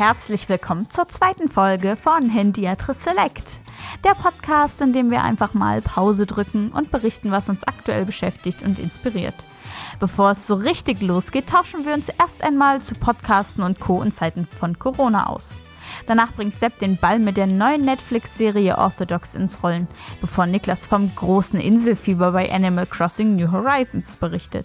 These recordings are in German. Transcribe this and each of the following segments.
herzlich willkommen zur zweiten Folge von Handiatris Select. Der Podcast, in dem wir einfach mal Pause drücken und berichten, was uns aktuell beschäftigt und inspiriert. Bevor es so richtig losgeht, tauschen wir uns erst einmal zu Podcasten und Co. in Zeiten von Corona aus. Danach bringt Sepp den Ball mit der neuen Netflix-Serie Orthodox ins Rollen, bevor Niklas vom großen Inselfieber bei Animal Crossing New Horizons berichtet.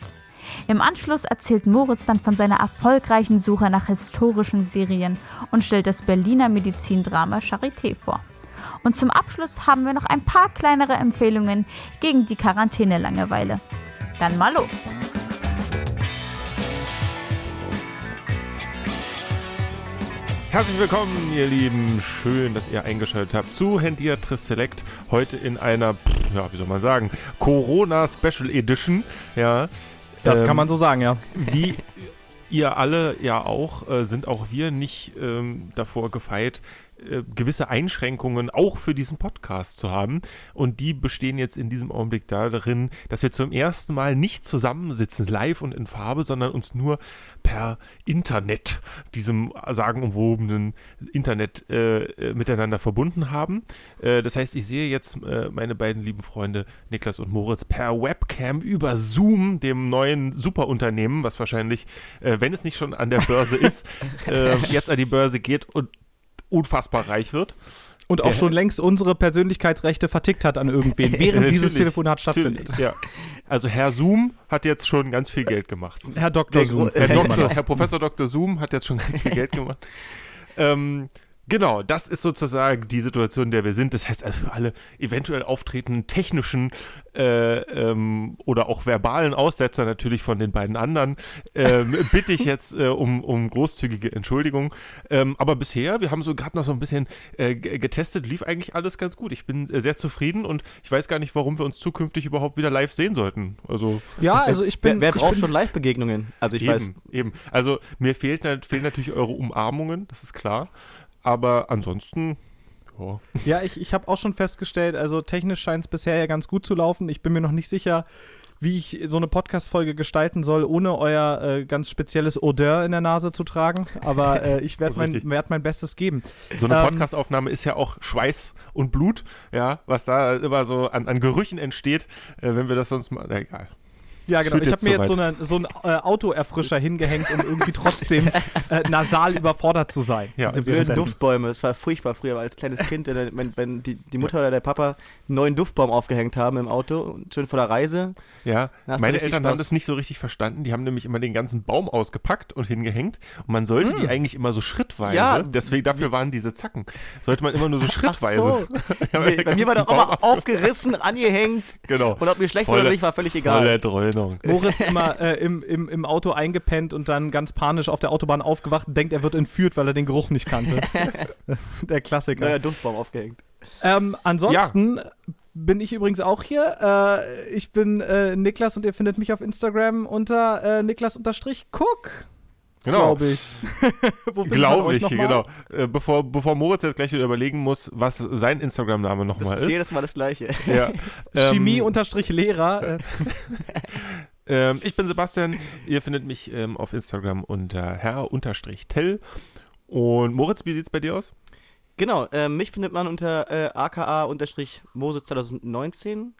Im Anschluss erzählt Moritz dann von seiner erfolgreichen Suche nach historischen Serien und stellt das Berliner Medizindrama Charité vor. Und zum Abschluss haben wir noch ein paar kleinere Empfehlungen gegen die Quarantäne-Langeweile. Dann mal los! Herzlich willkommen, ihr Lieben. Schön, dass ihr eingeschaltet habt zu Handiatris Select. Heute in einer, ja, wie soll man sagen, Corona Special Edition. Ja. Das ähm, kann man so sagen, ja. Wie ihr alle ja auch, äh, sind auch wir nicht ähm, davor gefeit, äh, gewisse Einschränkungen auch für diesen Podcast zu haben. Und die bestehen jetzt in diesem Augenblick darin, dass wir zum ersten Mal nicht zusammensitzen, live und in Farbe, sondern uns nur per Internet, diesem sagenumwobenen Internet, äh, äh, miteinander verbunden haben. Äh, das heißt, ich sehe jetzt äh, meine beiden lieben Freunde Niklas und Moritz per Webcam über Zoom, dem neuen Superunternehmen, was wahrscheinlich, wenn es nicht schon an der Börse ist, jetzt an die Börse geht und unfassbar reich wird. Und auch schon längst unsere Persönlichkeitsrechte vertickt hat an irgendwen, während dieses Telefonat stattfindet. Ja. Also Herr Zoom hat jetzt schon ganz viel Geld gemacht. Herr Dr. Zoom. Herr, Doktor, Herr Professor Dr. Zoom hat jetzt schon ganz viel Geld gemacht. ähm, Genau, das ist sozusagen die Situation, in der wir sind. Das heißt also für alle eventuell auftretenden technischen äh, ähm, oder auch verbalen Aussetzer natürlich von den beiden anderen, ähm, bitte ich jetzt äh, um, um großzügige Entschuldigung. Ähm, aber bisher, wir haben so gerade noch so ein bisschen äh, getestet, lief eigentlich alles ganz gut. Ich bin äh, sehr zufrieden und ich weiß gar nicht, warum wir uns zukünftig überhaupt wieder live sehen sollten. Also ja, also ich bin. Wer, wer braucht bin, schon Live-Begegnungen? Also ich eben, weiß. Eben. Also mir fehlt, fehlen natürlich eure Umarmungen, das ist klar. Aber ansonsten, ja. Ja, ich, ich habe auch schon festgestellt, also technisch scheint es bisher ja ganz gut zu laufen. Ich bin mir noch nicht sicher, wie ich so eine Podcast-Folge gestalten soll, ohne euer äh, ganz spezielles Odeur in der Nase zu tragen. Aber äh, ich werde mein, werd mein Bestes geben. So eine ähm, Podcast-Aufnahme ist ja auch Schweiß und Blut, ja, was da immer so an, an Gerüchen entsteht, äh, wenn wir das sonst mal. Egal. Ja, genau. Ich habe mir jetzt so, eine, so einen äh, Autoerfrischer hingehängt, um irgendwie trotzdem äh, nasal überfordert zu sein. Ja, diese blöden Duftbäume. Das war furchtbar früher als kleines Kind, wenn, wenn die, die Mutter oder der Papa einen neuen Duftbaum aufgehängt haben im Auto, schön vor der Reise. Ja, meine Eltern Spaß. haben das nicht so richtig verstanden. Die haben nämlich immer den ganzen Baum ausgepackt und hingehängt. Und man sollte hm. die eigentlich immer so schrittweise, ja, deswegen dafür waren diese Zacken, sollte man immer nur so schrittweise. So. ja, bei mir war der immer aufgerissen, angehängt. Genau. Und ob mir schlecht Volle, oder nicht, war völlig egal. Volle Dröhnung. Moritz immer äh, im, im, im Auto eingepennt und dann ganz panisch auf der Autobahn aufgewacht und denkt, er wird entführt, weil er den Geruch nicht kannte. das ist der Klassiker. Neuer Duftbaum aufgehängt. Ähm, ansonsten ja. bin ich übrigens auch hier. Äh, ich bin äh, Niklas und ihr findet mich auf Instagram unter äh, Niklas-Cook. Genau. Glaube ich. Glaube ich, genau. Äh, bevor, bevor Moritz jetzt gleich wieder überlegen muss, was sein Instagram-Name nochmal ist. Das ist jedes Mal das gleiche. Ja. Chemie-Lehrer. Ähm, ich bin Sebastian. Ihr findet mich ähm, auf Instagram unter herr-tell. Und Moritz, wie sieht's bei dir aus? Genau, äh, mich findet man unter äh, aka-mose 2019,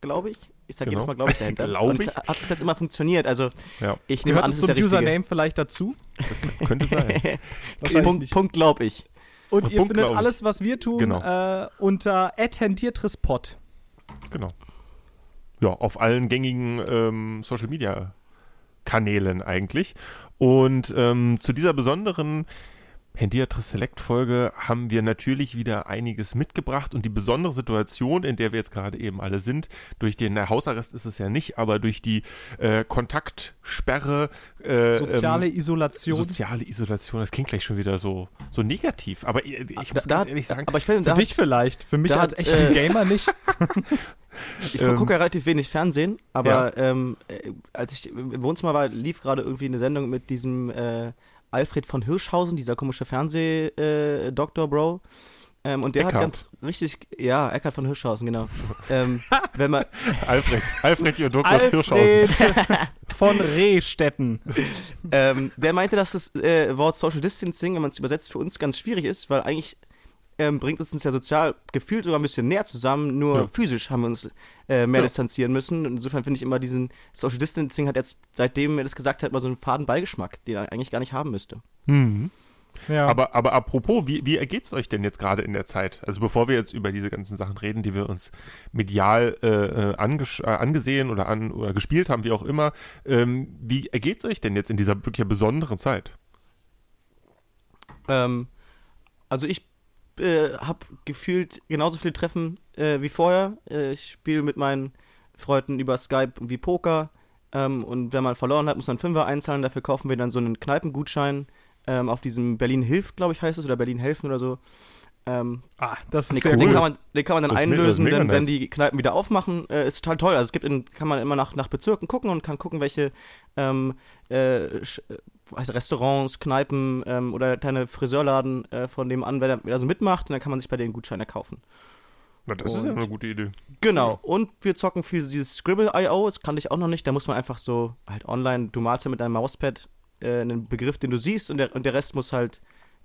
glaube ich. Ich sage genau. jedes Mal, glaube ich, dahinter. glaube ich. Hat bis jetzt immer funktioniert. Also, ja. ich nehme an, das zum Username vielleicht dazu? Das könnte sein. Punkt, Punkt glaube ich. Und, Und ihr Punkt, findet alles, was wir tun, genau. äh, unter attendiertrispot. Genau ja, auf allen gängigen ähm, Social Media Kanälen eigentlich. Und ähm, zu dieser besonderen Hendiatris Select Folge haben wir natürlich wieder einiges mitgebracht und die besondere Situation, in der wir jetzt gerade eben alle sind, durch den na, Hausarrest ist es ja nicht, aber durch die äh, Kontaktsperre, äh, soziale ähm, Isolation. Soziale Isolation, das klingt gleich schon wieder so, so negativ, aber ich, ich muss da, ganz ehrlich sagen, aber ich finde, für dich vielleicht, für mich als echter äh, Gamer nicht. ich ähm, gucke ja relativ wenig Fernsehen, aber ja. ähm, äh, als ich im Wohnzimmer war, lief gerade irgendwie eine Sendung mit diesem äh, Alfred von Hirschhausen, dieser komische Fernseh-Doktor, äh, Bro. Ähm, und der Eckart. hat ganz richtig, ja, Eckhard von Hirschhausen, genau. ähm, wenn man, Alfred, Alfred Ihr Douglas Hirschhausen. Von Rehstetten. ähm, der meinte, dass das äh, Wort Social Distancing, wenn man es übersetzt, für uns ganz schwierig ist, weil eigentlich ähm, bringt es uns ja sozial gefühlt sogar ein bisschen näher zusammen, nur Ja. physisch haben wir uns äh, mehr Ja. distanzieren müssen. Insofern finde ich immer diesen Social Distancing hat jetzt, seitdem er das gesagt hat, mal so einen faden Beigeschmack, den er eigentlich gar nicht haben müsste. Mhm. Ja. Aber, aber apropos, wie, wie ergeht es euch denn jetzt gerade in der Zeit? Also bevor wir jetzt über diese ganzen Sachen reden, die wir uns medial äh, äh, angesch- äh, angesehen oder, an, oder gespielt haben, wie auch immer, ähm, wie ergeht es euch denn jetzt in dieser wirklich besonderen Zeit? Ähm, also ich äh, habe gefühlt genauso viele Treffen äh, wie vorher. Äh, ich spiele mit meinen Freunden über Skype wie Poker. Ähm, und wenn man verloren hat, muss man Fünfer einzahlen. Dafür kaufen wir dann so einen Kneipengutschein ähm, auf diesem Berlin Hilft, glaube ich, heißt es, oder Berlin Helfen oder so. Ähm, ah, das ist den, sehr den, cool. kann man, den kann man dann Das einlösen, mega wenn, die Kneipen wieder aufmachen. Äh, ist total toll. Also es gibt in, kann man immer nach, nach Bezirken gucken und kann gucken, welche ähm, äh, äh, also Restaurants, Kneipen ähm, oder kleine Friseurladen äh, von dem an, wer da, so mitmacht und dann kann man sich bei denen Gutscheine kaufen. Na, das ist ja Und- eine gute Idee. Genau. Und wir zocken viel dieses Scribble.io, das kannte ich auch noch nicht. Da muss man einfach so halt online, du malst ja mit deinem Mauspad äh, einen Begriff, den du siehst und der, und der Rest muss halt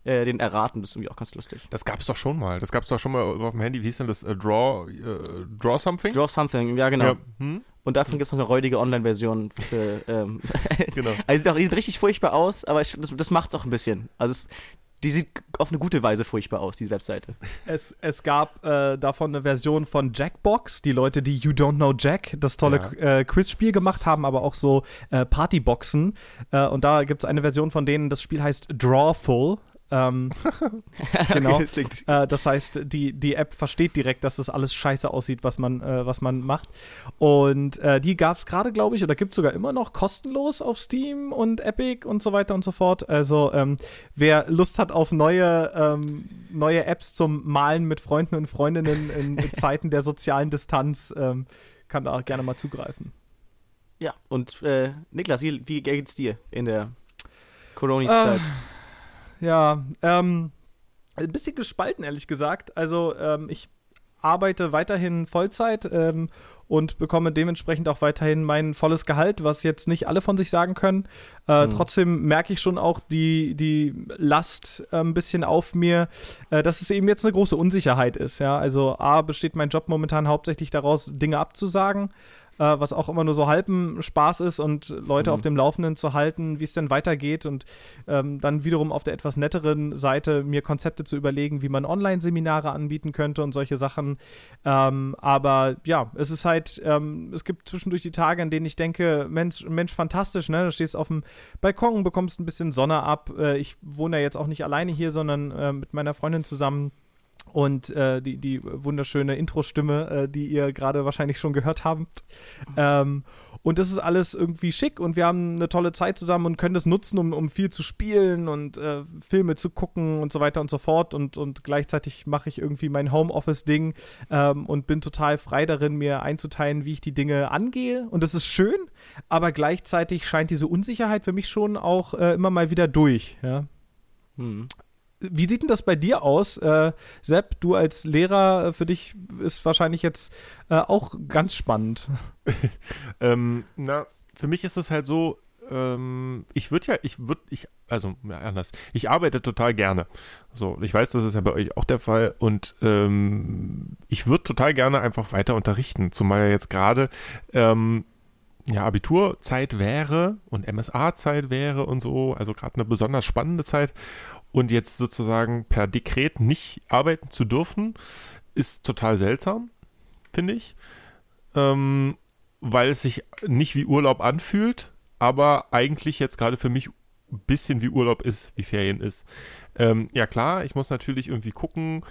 äh, den erraten. Das ist irgendwie auch ganz lustig. Das gab es doch schon mal. Das gab es doch schon mal auf dem Handy. Wie hieß denn das? Äh, Draw, äh, Draw Something? Draw Something, ja genau. Ja. Hm? Und davon gibt es noch eine räudige Online-Version für. Ähm, Genau. also die sieht richtig furchtbar aus, aber ich, das, das macht es auch ein bisschen. Also es, die sieht auf eine gute Weise furchtbar aus, die Webseite. Es, es gab äh, davon eine Version von Jackbox, die Leute, die You Don't Know Jack, das tolle äh, Quizspiel gemacht haben, aber auch so äh, Partyboxen. Äh, und da gibt es eine Version von denen, das Spiel heißt Drawful. Ähm, genau. das klingt, Äh, das heißt, die, die App versteht direkt, dass das alles scheiße aussieht, was man, äh, was man macht. Und äh, die gab es gerade, glaube ich, oder gibt es sogar immer noch kostenlos auf Steam und Epic und so weiter und so fort. Also, ähm, wer Lust hat auf neue, ähm, neue Apps zum Malen mit Freunden und Freundinnen in Zeiten der sozialen Distanz, ähm, kann da gerne mal zugreifen. ja. Und äh, Niklas, wie, wie geht's dir in der Coronis-Zeit? Ja, ähm, ein bisschen gespalten, ehrlich gesagt. Also, ähm, ich arbeite weiterhin Vollzeit ähm, und bekomme dementsprechend auch weiterhin mein volles Gehalt, was jetzt nicht alle von sich sagen können. Äh, Hm. Trotzdem merke ich schon auch die, die Last äh, ein bisschen auf mir, äh, dass es eben jetzt eine große Unsicherheit ist. Ja? Also A besteht mein Job momentan hauptsächlich daraus, Dinge abzusagen, äh, was auch immer nur so halben Spaß ist und Leute Mhm. auf dem Laufenden zu halten, wie es denn weitergeht und ähm, dann wiederum auf der etwas netteren Seite mir Konzepte zu überlegen, wie man Online-Seminare anbieten könnte und solche Sachen. Ähm, aber ja, es ist halt, ähm, es gibt zwischendurch die Tage, an denen ich denke, Mensch, Mensch, fantastisch, ne? Du stehst auf dem Balkon, bekommst ein bisschen Sonne ab. Äh, ich wohne ja jetzt auch nicht alleine hier, sondern äh, mit meiner Freundin zusammen. Und äh, die, die wunderschöne Intro-Stimme, äh, die ihr gerade wahrscheinlich schon gehört habt. Ähm, und das ist alles irgendwie schick und wir haben eine tolle Zeit zusammen und können das nutzen, um, um viel zu spielen und äh, Filme zu gucken und so weiter und so fort. Und, und gleichzeitig mache ich irgendwie mein Homeoffice-Ding ähm, und bin total frei darin, mir einzuteilen, wie ich die Dinge angehe. Und das ist schön, aber gleichzeitig scheint diese Unsicherheit für mich schon auch äh, immer mal wieder durch. Ja. Hm. Wie sieht denn das bei dir aus? Äh, Sepp, du als Lehrer, äh, für dich ist wahrscheinlich jetzt äh, auch ganz spannend. Ähm, na, für mich ist es halt so, ähm, ich würde ja, ich würde, ich, also ja, anders, ich arbeite total gerne. So, ich weiß, das ist ja bei euch auch der Fall und ähm, ich würde total gerne einfach weiter unterrichten, zumal ja jetzt gerade ähm, ja, Abiturzeit wäre und MSA-Zeit wäre und so, also gerade eine besonders spannende Zeit. Und jetzt sozusagen per Dekret nicht arbeiten zu dürfen, ist total seltsam, finde ich. Ähm, weil es sich nicht wie Urlaub anfühlt, aber eigentlich jetzt gerade für mich ein bisschen wie Urlaub ist, wie Ferien ist. Ähm, ja klar, ich muss natürlich irgendwie gucken,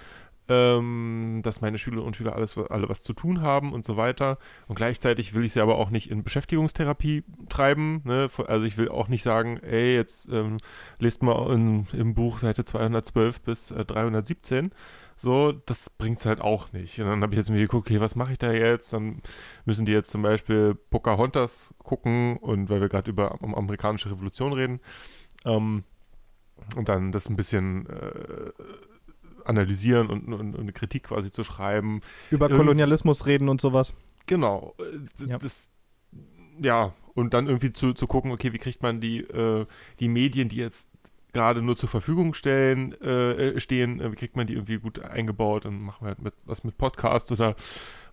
ähm, dass meine Schüler und Schüler alles, alle was zu tun haben und so weiter. Und gleichzeitig will ich sie aber auch nicht in Beschäftigungstherapie treiben. Ne? Also ich will auch nicht sagen, ey, jetzt ähm, lest mal in, im Buch Seite 212 bis äh, 317. So, das bringt es halt auch nicht. Und dann habe ich jetzt mir geguckt, okay, was mache ich da jetzt? Dann müssen die jetzt zum Beispiel Pocahontas gucken und weil wir gerade über um, amerikanische Revolution reden. Ähm, und dann das ein bisschen äh, analysieren und, und, und, eine Kritik quasi zu schreiben. Über Kolonialismus reden und sowas. Genau. Äh, ja. Das, ja, und dann irgendwie zu, zu gucken, okay, wie kriegt man die, äh, die Medien, die jetzt gerade nur zur Verfügung stellen, äh, stehen, äh, wie kriegt man die irgendwie gut eingebaut? Dann machen wir halt mit, was mit Podcast oder,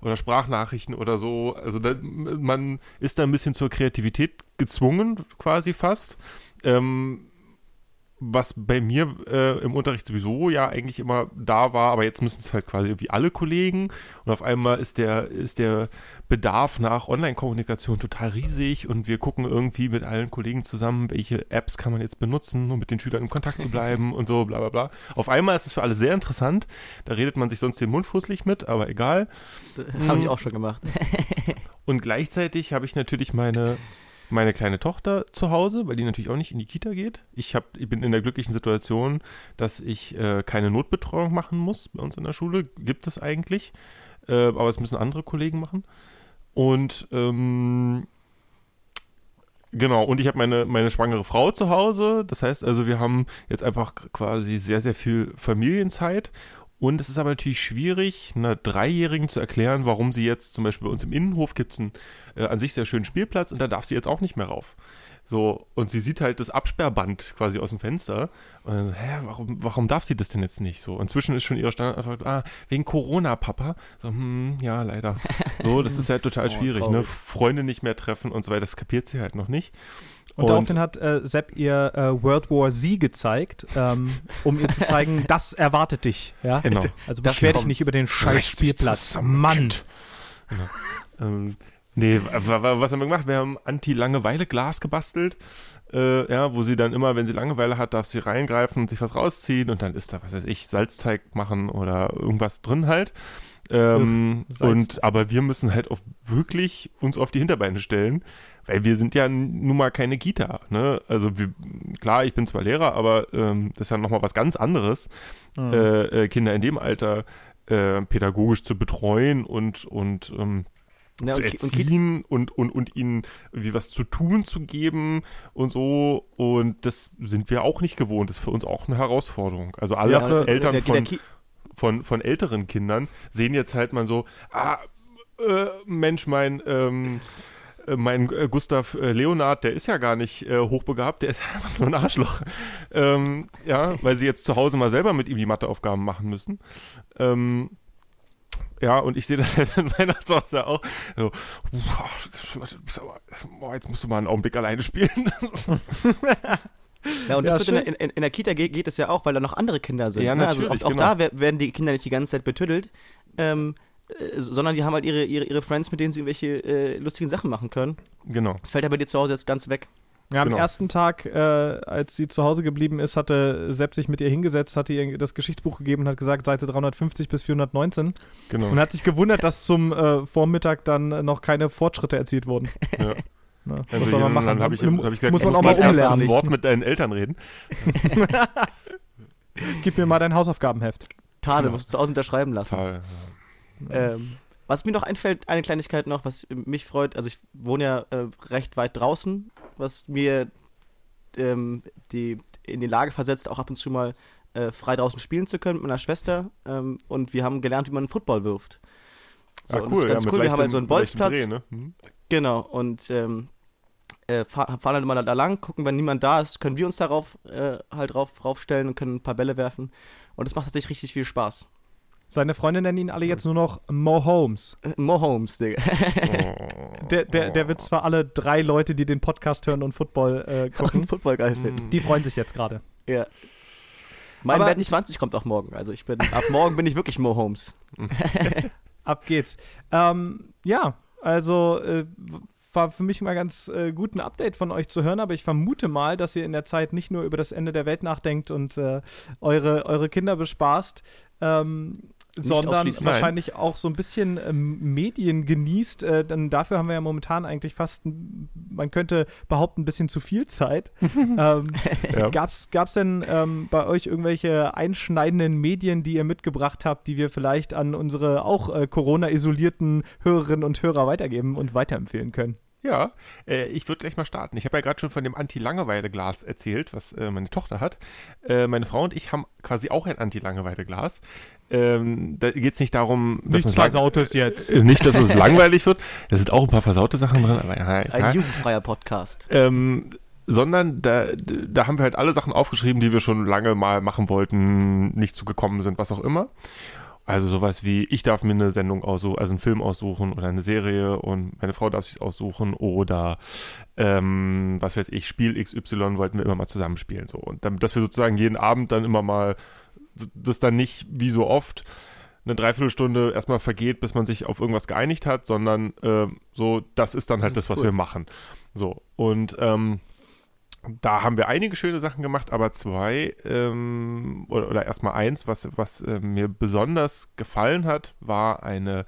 oder Sprachnachrichten oder so. Also da, man ist da ein bisschen zur Kreativität gezwungen, quasi fast. Ähm, was bei mir äh, im Unterricht sowieso ja eigentlich immer da war, aber jetzt müssen es halt quasi irgendwie alle Kollegen und auf einmal ist der, ist der Bedarf nach Online-Kommunikation total riesig und wir gucken irgendwie mit allen Kollegen zusammen, welche Apps kann man jetzt benutzen, um mit den Schülern in Kontakt zu bleiben und so, bla bla bla. Auf einmal ist es für alle sehr interessant, da redet man sich sonst den Mund fußlich mit, aber egal. Habe ich hm. auch schon gemacht. und gleichzeitig habe ich natürlich meine meine kleine Tochter zu Hause, weil die natürlich auch nicht in die Kita geht. Ich, hab, ich bin in der glücklichen Situation, dass ich äh, keine Notbetreuung machen muss bei uns in der Schule. Gibt es eigentlich. Äh, aber es müssen andere Kollegen machen. Und ähm, Genau, und ich habe meine, meine schwangere Frau zu Hause. Das heißt also, wir haben jetzt einfach quasi sehr, sehr viel Familienzeit. Und es ist aber natürlich schwierig, einer Dreijährigen zu erklären, warum sie jetzt zum Beispiel bei uns im Innenhof gibt es einen äh, an sich sehr schönen Spielplatz und da darf sie jetzt auch nicht mehr rauf. So, und sie sieht halt das Absperrband quasi aus dem Fenster. Und dann, hä, warum, warum darf sie das denn jetzt nicht? So, inzwischen ist schon ihre Standardantwort, ah, wegen Corona, Papa. So, hm, ja, leider. So, das ist halt total oh, schwierig, ne? Freunde nicht mehr treffen und so weiter, das kapiert sie halt noch nicht. Und, und daraufhin hat äh, Sepp ihr äh, World War Z gezeigt, ähm, um ihr zu zeigen, das erwartet dich. Ja? Genau. Also beschwer dich nicht über den scheiß Spielplatz. Mann. Genau. Ähm, nee, was haben wir gemacht? Wir haben Anti-Langeweile-Glas gebastelt. Äh, ja, wo sie dann immer, wenn sie Langeweile hat, darf sie reingreifen und sich was rausziehen und dann ist da, was weiß ich, Salzteig machen oder irgendwas drin halt. Ähm, und aber wir müssen halt auch wirklich uns auf die Hinterbeine stellen, weil wir sind ja nun mal keine Kita. Ne? Also wir, klar, ich bin zwar Lehrer, aber ähm, das ist ja nochmal was ganz anderes, mhm. äh, äh, Kinder in dem Alter äh, pädagogisch zu betreuen und, und ähm, ja, zu erziehen und, und, und ihnen wie was zu tun zu geben und so. Und das sind wir auch nicht gewohnt. Das ist für uns auch eine Herausforderung. Also alle ja, Eltern der, der, von, von, von älteren Kindern sehen jetzt halt mal so, ah, äh, Mensch, mein ähm, äh, mein äh, Gustav äh, Leonard, der ist ja gar nicht äh, hochbegabt, der ist einfach nur ein Arschloch. Ähm, ja, weil sie jetzt zu Hause mal selber mit ihm die Matheaufgaben machen müssen. Ähm, ja, und ich sehe das in meiner Tochter auch. So, boah, jetzt musst du mal einen Augenblick alleine spielen. Ja, und das ja, wird in, in, in, der Kita geht, geht es ja auch, weil da noch andere Kinder sind. Ja, ne? Also auch, auch genau. da werden die Kinder nicht die ganze Zeit betüttelt. Ähm, äh, sondern die haben halt ihre, ihre, ihre Friends, mit denen sie irgendwelche äh, lustigen Sachen machen können. Genau. Das fällt ja bei dir zu Hause jetzt ganz weg. Ja, am genau. ersten Tag, äh, als sie zu Hause geblieben ist, hatte Sepp sich mit ihr hingesetzt, hatte ihr das Geschichtsbuch gegeben und hat gesagt, Seite 350 bis 419. Genau. Und hat sich gewundert, dass zum äh, Vormittag dann noch keine Fortschritte erzielt wurden. Ja. Na, also was soll man machen? Dann habe ich, hab ich gesagt, muss man auch mal umlernen. Wort mit deinen Eltern reden. Gib mir mal dein Hausaufgabenheft. Tade, genau. musst du zu Hause unterschreiben lassen. Tal, ähm, was mir noch einfällt, eine Kleinigkeit noch, was mich freut, also ich wohne ja äh, recht weit draußen, was mir ähm, die in die Lage versetzt, auch ab und zu mal äh, frei draußen spielen zu können mit meiner Schwester. Ähm, und wir haben gelernt, wie man einen Football wirft. So, ah, cool, ganz ja, cool. Wir haben halt so einen Bolzplatz. Dreh, ne? mhm. Genau, und ähm, äh, fahren halt immer da lang, gucken, wenn niemand da ist, können wir uns darauf äh, halt drauf, draufstellen und können ein paar Bälle werfen. Und es macht tatsächlich richtig viel Spaß. Seine Freunde nennen ihn alle jetzt nur noch Mo Holmes. Äh, Mo Holmes, Digga. der, der, der wird zwar alle drei Leute, die den Podcast hören und Football äh, gucken. Football geil finden. Die freuen sich jetzt gerade. Ja. Mein Madden 20 kommt auch morgen. Also ich bin, ab morgen bin ich wirklich Mo Holmes. ab geht's. Ähm, ja, also äh, war für mich mal ganz äh, gut, ein Update von euch zu hören, aber ich vermute mal, dass ihr in der Zeit nicht nur über das Ende der Welt nachdenkt und äh, eure, eure Kinder bespaßt, ähm, sondern wahrscheinlich Nein. auch so ein bisschen ähm, Medien genießt. Äh, denn dafür haben wir ja momentan eigentlich fast, man könnte behaupten, ein bisschen zu viel Zeit. ähm, ja. Gab es denn ähm, bei euch irgendwelche einschneidenden Medien, die ihr mitgebracht habt, die wir vielleicht an unsere auch äh, Corona-isolierten Hörerinnen und Hörer weitergeben und weiterempfehlen können? Ja, äh, ich würde gleich mal starten. Ich habe ja gerade schon von dem Anti-Langeweile-Glas erzählt, was äh, meine Tochter hat. Äh, meine Frau und ich haben quasi auch ein Anti-Langeweile-Glas. Ähm, da geht es nicht darum, dass Nichts Versautes jetzt. nicht, dass uns langweilig wird. Da sind auch ein paar versaute Sachen drin, aber ja, Ein ja. jugendfreier Podcast. Ähm, sondern da, da haben wir halt alle Sachen aufgeschrieben, die wir schon lange mal machen wollten, nicht zugekommen sind, was auch immer. Also sowas wie, ich darf mir eine Sendung aussuchen, also einen Film aussuchen oder eine Serie und meine Frau darf sich aussuchen oder ähm, was weiß ich, Spiel XY wollten wir immer mal zusammenspielen. So. Und damit, dass wir sozusagen jeden Abend dann immer mal, das dann nicht wie so oft eine Dreiviertelstunde erstmal vergeht, bis man sich auf irgendwas geeinigt hat, sondern ähm, so, das ist dann halt Das das, was cool. wir machen. So, und ähm, da haben wir einige schöne Sachen gemacht, aber zwei, ähm, oder, oder erstmal eins, was, was äh, mir besonders gefallen hat, war eine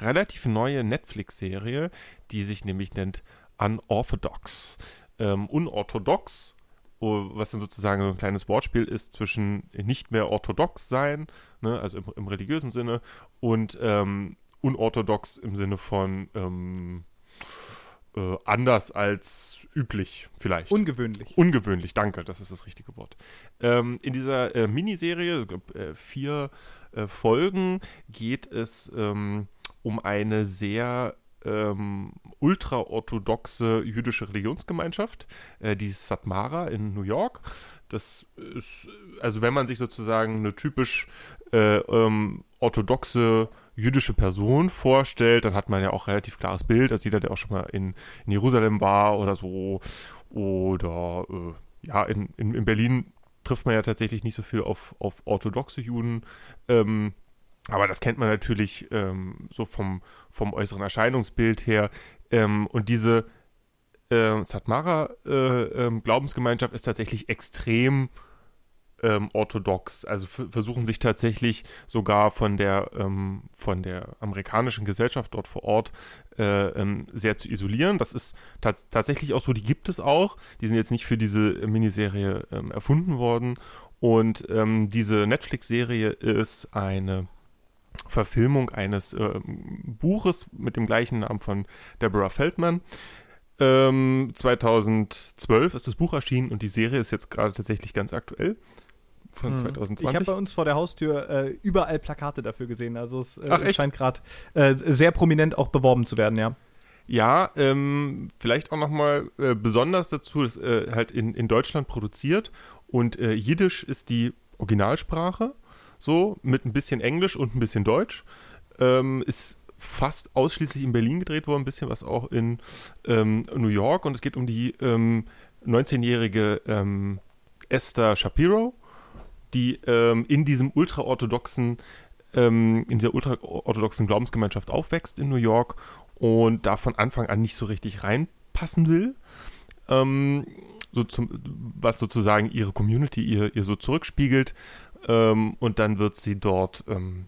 relativ neue Netflix-Serie, die sich nämlich nennt Unorthodox. Ähm, unorthodox, was dann sozusagen so ein kleines Wortspiel ist zwischen nicht mehr orthodox sein, ne, also im, im religiösen Sinne, und ähm, unorthodox im Sinne von ähm, äh, anders als üblich vielleicht. Ungewöhnlich. Ungewöhnlich, danke, das ist das richtige Wort. Ähm, in dieser äh, Miniserie, ich glaub, äh, vier äh, Folgen, geht es ähm, um eine sehr ähm, ultraorthodoxe jüdische Religionsgemeinschaft, äh, die Satmara in New York. Das ist, also wenn man sich sozusagen eine typisch äh, ähm, orthodoxe jüdische Person vorstellt, dann hat man ja auch relativ klares Bild. Also jeder, der auch schon mal in, in Jerusalem war oder so, oder äh, ja, in, in, in Berlin trifft man ja tatsächlich nicht so viel auf, auf orthodoxe Juden. Ähm, aber das kennt man natürlich ähm, so vom, vom äußeren Erscheinungsbild her. Ähm, und diese äh, Satmara äh, ähm, Glaubensgemeinschaft ist tatsächlich extrem ähm, orthodox. Also versuchen sich tatsächlich sogar von der, ähm, von der amerikanischen Gesellschaft dort vor Ort äh, ähm, sehr zu isolieren. Das ist tats tatsächlich auch so, die gibt es auch. Die sind jetzt nicht für diese Miniserie ähm, erfunden worden. Und ähm, diese Netflix-Serie ist eine Verfilmung eines ähm, Buches mit dem gleichen Namen von Deborah Feldman. Ähm, 2012 ist das Buch erschienen und die Serie ist jetzt gerade tatsächlich ganz aktuell. Von Mhm. 2020. Ich habe bei uns vor der Haustür äh, überall Plakate dafür gesehen. Also es äh, Ach, scheint gerade äh, sehr prominent auch beworben zu werden, ja. Ja, ähm, vielleicht auch nochmal äh, besonders dazu, ist äh, halt in, in Deutschland produziert und äh, Jiddisch ist die Originalsprache, so mit ein bisschen Englisch und ein bisschen Deutsch. Ähm, ist fast ausschließlich in Berlin gedreht worden, ein bisschen was auch in ähm, New York und es geht um die ähm, 19-jährige ähm, Esther Shapiro, die ähm, in diesem ultraorthodoxen, ähm, in dieser ultraorthodoxen Glaubensgemeinschaft aufwächst in New York und da von Anfang an nicht so richtig reinpassen will. So zum, was sozusagen ihre Community ihr, ihr so zurückspiegelt. Ähm, und dann wird sie dort, ähm,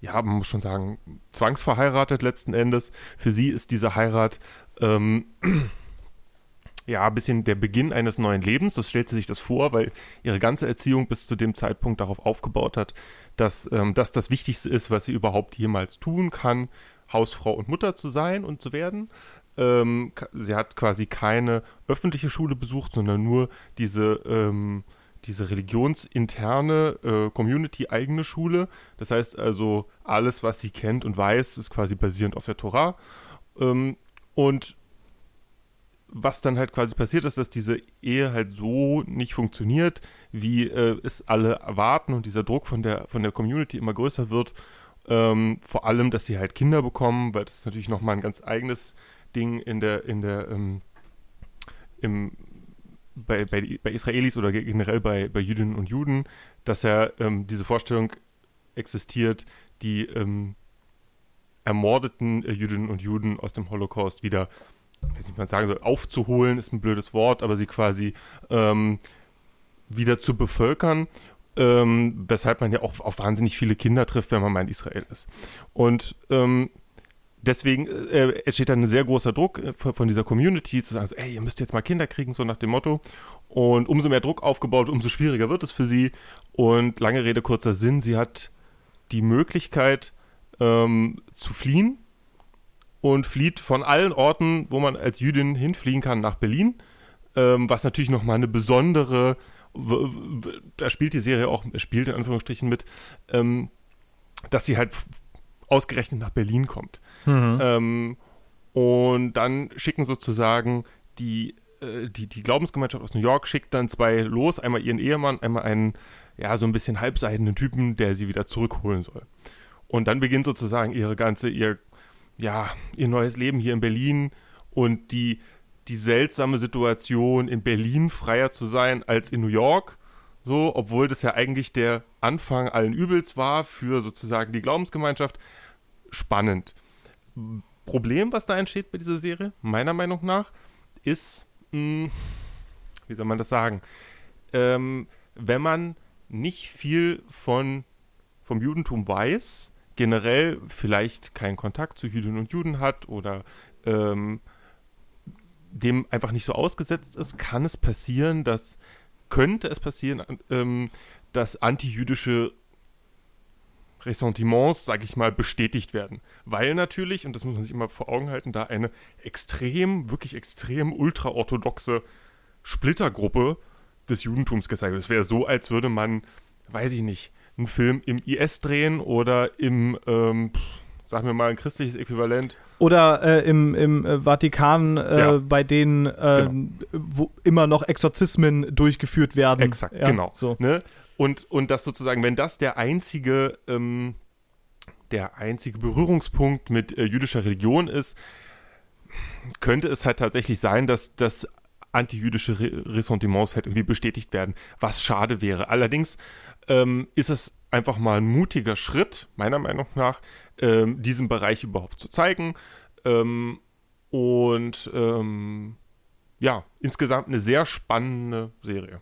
ja, man muss schon sagen, zwangsverheiratet letzten Endes. Für sie ist diese Heirat ähm, ja ein bisschen der Beginn eines neuen Lebens. Das stellt sie sich das vor, weil ihre ganze Erziehung bis zu dem Zeitpunkt darauf aufgebaut hat, dass ähm, das das Wichtigste ist, was sie überhaupt jemals tun kann, Hausfrau und Mutter zu sein und zu werden. Ähm, sie hat quasi keine öffentliche Schule besucht, sondern nur diese, ähm, diese religionsinterne, äh, community-eigene Schule. Das heißt also, alles, was sie kennt und weiß, ist quasi basierend auf der Torah. Ähm, und was dann halt quasi passiert ist, dass diese Ehe halt so nicht funktioniert, wie äh, es alle erwarten und dieser Druck von der, von der Community immer größer wird. Ähm, vor allem, dass sie halt Kinder bekommen, weil das ist natürlich nochmal ein ganz eigenes Ding in der, in der, ähm, im, bei, bei, bei Israelis oder generell bei, bei Jüdinnen und Juden, dass ja ähm, diese Vorstellung existiert, die ähm, ermordeten äh, Jüdinnen und Juden aus dem Holocaust wieder, ich weiß nicht, wie man sagen soll, aufzuholen, ist ein blödes Wort, aber sie quasi ähm, wieder zu bevölkern, ähm, weshalb man ja auch auf wahnsinnig viele Kinder trifft, wenn man mal in Israel ist. Und ähm, deswegen äh, entsteht dann ein sehr großer Druck äh, von dieser Community zu sagen, so, ey, ihr müsst jetzt mal Kinder kriegen, so nach dem Motto. Und umso mehr Druck aufgebaut, umso schwieriger wird es für sie. Und lange Rede, kurzer Sinn, sie hat die Möglichkeit ähm, zu fliehen und flieht von allen Orten, wo man als Jüdin hinfliegen kann, nach Berlin. Ähm, was natürlich nochmal eine besondere, da spielt die Serie auch, spielt in Anführungsstrichen mit, ähm, dass sie halt ausgerechnet nach Berlin kommt. Mhm. Ähm, und dann schicken sozusagen die, äh, die, die Glaubensgemeinschaft aus New York, schickt dann zwei los, einmal ihren Ehemann, einmal einen, ja, so ein bisschen halbseidenen Typen, der sie wieder zurückholen soll. Und dann beginnt sozusagen ihre ganze, ihr, ja, ihr neues Leben hier in Berlin und die, die seltsame Situation, in Berlin freier zu sein als in New York. So, obwohl das ja eigentlich der Anfang allen Übels war für sozusagen die Glaubensgemeinschaft. Spannend. Problem, was da entsteht bei dieser Serie, meiner Meinung nach, ist, mh, hm, wie soll man das sagen, ähm, wenn man nicht viel von, vom Judentum weiß, generell vielleicht keinen Kontakt zu Jüdinnen und Juden hat oder ähm, dem einfach nicht so ausgesetzt ist, kann es passieren, dass, könnte es passieren, ähm, dass antijüdische Ressentiments, sage ich mal, bestätigt werden. Weil natürlich, und das muss man sich immer vor Augen halten, da eine extrem, wirklich extrem ultraorthodoxe Splittergruppe des Judentums gezeigt wird. Es wäre so, als würde man, weiß ich nicht, einen Film im IS drehen oder im, ähm, sagen wir mal, ein christliches Äquivalent. Oder äh, im, im äh, Vatikan, äh, ja. bei denen äh, genau. wo immer noch Exorzismen durchgeführt werden. Exakt, ja, genau. So. Ne? Und, und das sozusagen, wenn das der einzige, ähm, der einzige Berührungspunkt mit äh, jüdischer Religion ist, könnte es halt tatsächlich sein, dass das antijüdische Ressentiments halt irgendwie bestätigt werden, was schade wäre. Allerdings ähm, ist es einfach mal ein mutiger Schritt, meiner Meinung nach, ähm, diesen Bereich überhaupt zu zeigen. Ähm, und ähm, ja, insgesamt eine sehr spannende Serie.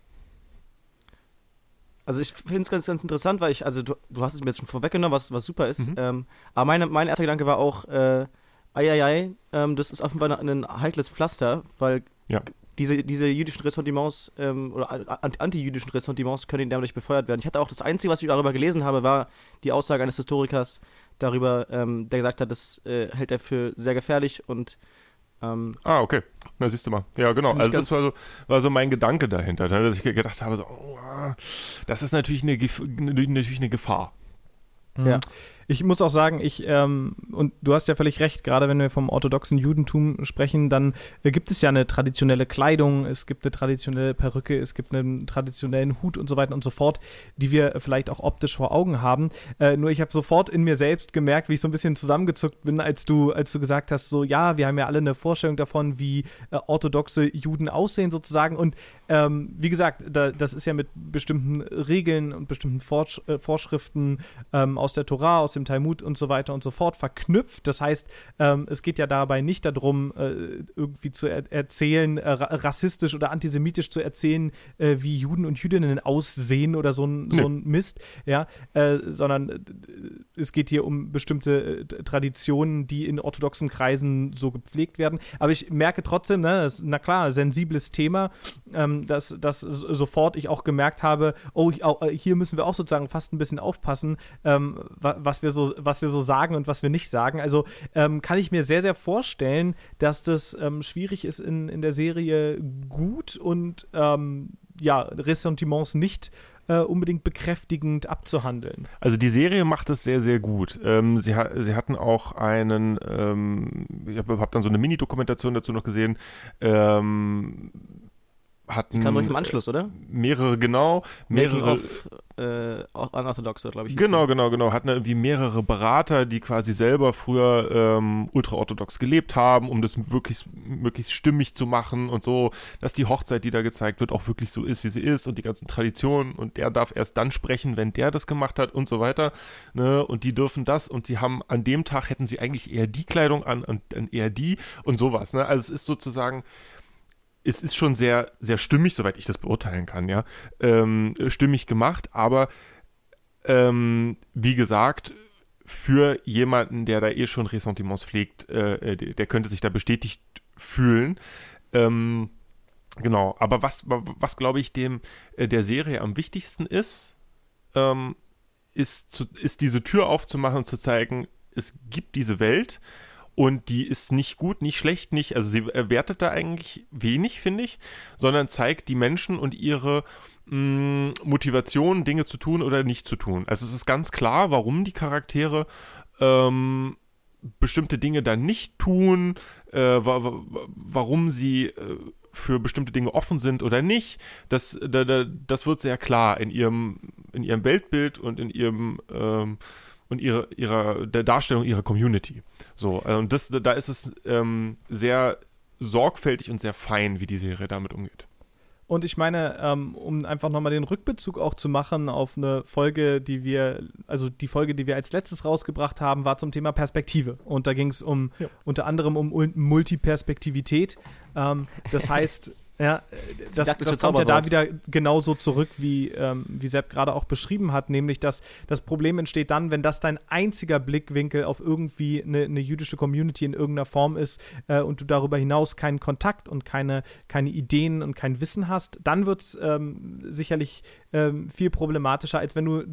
Also ich finde es ganz, ganz interessant, weil ich, also du, du hast es mir jetzt schon vorweggenommen, was, was super ist. Mhm. Ähm, aber meine, mein erster Gedanke war auch, äh, ei, ähm, das ist offenbar ein heikles Pflaster, weil ja diese, diese jüdischen Ressentiments ähm, oder antijüdischen Ressentiments können dadurch befeuert werden. Ich hatte auch das Einzige, was ich darüber gelesen habe, war die Aussage eines Historikers darüber, ähm, der gesagt hat, das äh, hält er für sehr gefährlich und ähm, ah, okay. Na, siehst du mal. Ja, genau. Also das war so, war so mein Gedanke dahinter, dass ich gedacht habe, so, oh, das ist natürlich eine, natürlich eine Gefahr. Ja. Ich muss auch sagen, ich, ähm, und du hast ja völlig recht, gerade wenn wir vom orthodoxen Judentum sprechen, dann äh, gibt es ja eine traditionelle Kleidung, es gibt eine traditionelle Perücke, es gibt einen traditionellen Hut und so weiter und so fort, die wir vielleicht auch optisch vor Augen haben. Äh, nur ich habe sofort in mir selbst gemerkt, wie ich so ein bisschen zusammengezuckt bin, als du, als du gesagt hast, so ja, wir haben ja alle eine Vorstellung davon, wie äh, orthodoxe Juden aussehen sozusagen. Und ähm, wie gesagt, da, das ist ja mit bestimmten Regeln und bestimmten Vorsch äh, Vorschriften ähm, aus der Torah, aus dem Talmud und so weiter und so fort verknüpft. Das heißt, ähm, es geht ja dabei nicht darum, äh, irgendwie zu er erzählen, äh, rassistisch oder antisemitisch zu erzählen, äh, wie Juden und Jüdinnen aussehen oder so ein, so ein Mist, ja, äh, sondern äh, es geht hier um bestimmte Traditionen, die in orthodoxen Kreisen so gepflegt werden. Aber ich merke trotzdem, ne, das na klar, sensibles Thema, ähm, dass, dass sofort ich auch gemerkt habe, oh, ich, auch, hier müssen wir auch sozusagen fast ein bisschen aufpassen, ähm, was wir wir so, was wir so sagen und was wir nicht sagen. Also ähm, kann ich mir sehr, sehr vorstellen, dass das ähm, schwierig ist in, in der Serie gut und ähm, ja, Ressentiments nicht äh, unbedingt bekräftigend abzuhandeln. Also die Serie macht es sehr, sehr gut. Ähm, sie, ha sie hatten auch einen, ähm, ich habe hab dann so eine Mini-Dokumentation dazu noch gesehen, ähm, hatten. Die kam durch im Anschluss, oder? Mehrere, genau. Mehrere. Of, äh, Unorthodoxe, glaube ich. Genau, genau, genau. Hatten irgendwie mehrere Berater, die quasi selber früher ähm, ultraorthodox gelebt haben, um das wirklich möglichst stimmig zu machen und so, dass die Hochzeit, die da gezeigt wird, auch wirklich so ist, wie sie ist und die ganzen Traditionen und der darf erst dann sprechen, wenn der das gemacht hat und so weiter. Ne? Und die dürfen das und die haben an dem Tag hätten sie eigentlich eher die Kleidung an und eher die und sowas. Ne? Also es ist sozusagen es ist schon sehr, sehr stimmig, soweit ich das beurteilen kann, ja, ähm, stimmig gemacht, aber ähm, wie gesagt, für jemanden, der da eh schon Ressentiments pflegt, äh, der könnte sich da bestätigt fühlen. Ähm, genau, aber was, was glaube ich dem äh, der Serie am wichtigsten ist, ähm, ist, zu, ist diese Tür aufzumachen und zu zeigen, es gibt diese Welt Und die ist nicht gut, nicht schlecht, nicht, also sie wertet da eigentlich wenig, finde ich, sondern zeigt die Menschen und ihre mh, Motivation, Dinge zu tun oder nicht zu tun. Also es ist ganz klar, warum die Charaktere ähm, bestimmte Dinge dann nicht tun, äh, wa wa warum sie äh, für bestimmte Dinge offen sind oder nicht. Das, da, da, das wird sehr klar in ihrem, in ihrem Weltbild und in ihrem ähm, und ihre, ihrer, der Darstellung ihrer Community. So, äh, und das, da ist es ähm, sehr sorgfältig und sehr fein, wie die Serie damit umgeht. Und ich meine, ähm, um einfach nochmal den Rückbezug auch zu machen auf eine Folge, die wir, also die Folge, die wir als letztes rausgebracht haben, war zum Thema Perspektive. Und da ging es um ja. unter anderem um Multiperspektivität. Ähm, das heißt, ja, das, das kommt ja da wieder genauso zurück, wie, ähm, wie Sepp gerade auch beschrieben hat, nämlich dass das Problem entsteht dann, wenn das dein einziger Blickwinkel auf irgendwie eine, eine jüdische Community in irgendeiner Form ist äh, und du darüber hinaus keinen Kontakt und keine, keine Ideen und kein Wissen hast, dann wird es ähm, sicherlich ähm, viel problematischer, als wenn du,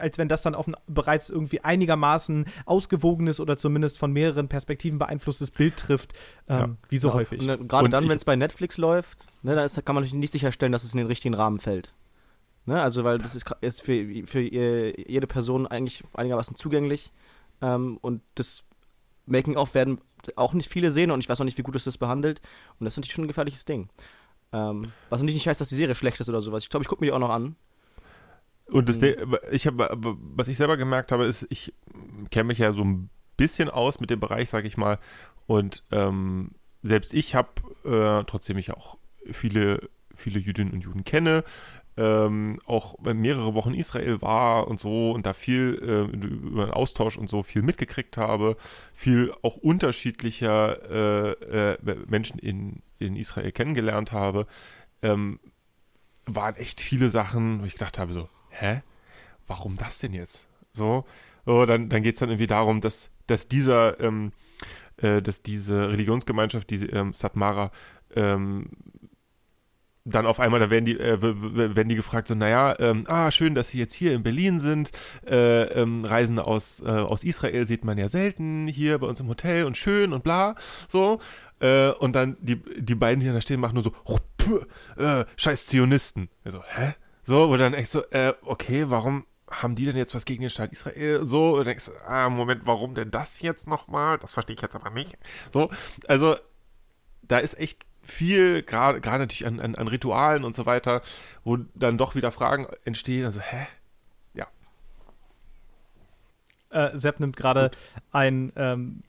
als wenn das dann auf ein bereits irgendwie einigermaßen ausgewogenes oder zumindest von mehreren Perspektiven beeinflusstes Bild trifft, ähm, ja. wie so ja, häufig. Gerade dann, wenn es bei Netflix läuft, ne, da, ist, da kann man natürlich nicht sicherstellen, dass es in den richtigen Rahmen fällt. Ne, also, weil das ist, ist für, für jede Person eigentlich einigermaßen zugänglich. Ähm, und das Making-of werden auch nicht viele sehen und ich weiß auch nicht, wie gut es das behandelt. Und das ist natürlich schon ein gefährliches Ding. Ähm, was natürlich nicht heißt, dass die Serie schlecht ist oder sowas. Ich glaube, ich gucke mir die auch noch an. Und das, mhm. ich hab, was ich selber gemerkt habe, ist, ich kenne mich ja so ein bisschen aus mit dem Bereich, sage ich mal. Und ähm, selbst ich habe, äh, trotzdem ich auch viele, viele Jüdinnen und Juden kenne, ähm, auch mehrere Wochen Israel war und so und da viel äh, über den Austausch und so viel mitgekriegt habe, viel auch unterschiedlicher äh, äh, Menschen in, in Israel kennengelernt habe, ähm, waren echt viele Sachen, wo ich gedacht habe, so, hä? Warum das denn jetzt? So, so dann, dann geht es dann irgendwie darum, dass, dass dieser, ähm, äh, dass diese Religionsgemeinschaft, diese ähm, Satmara, ähm, dann auf einmal, da werden die, äh, werden die gefragt, so, naja, ähm, ah, schön, dass Sie jetzt hier in Berlin sind. Äh, ähm, Reisende aus, äh, aus Israel sieht man ja selten hier bei uns im Hotel und schön und bla. So. Äh, und dann die, die beiden, die da stehen, machen nur so, oh, äh, scheiß Zionisten. Also, hä? So, wo dann echt so, äh, okay, warum haben die denn jetzt was gegen den Staat Israel? So, und denkst, ah, Moment, warum denn das jetzt nochmal? Das verstehe ich jetzt aber nicht. So, also, da ist echt viel, gerade natürlich an, an, an Ritualen und so weiter, wo dann doch wieder Fragen entstehen. Also, hä? Ja. Äh, Sepp nimmt gerade einen ähm,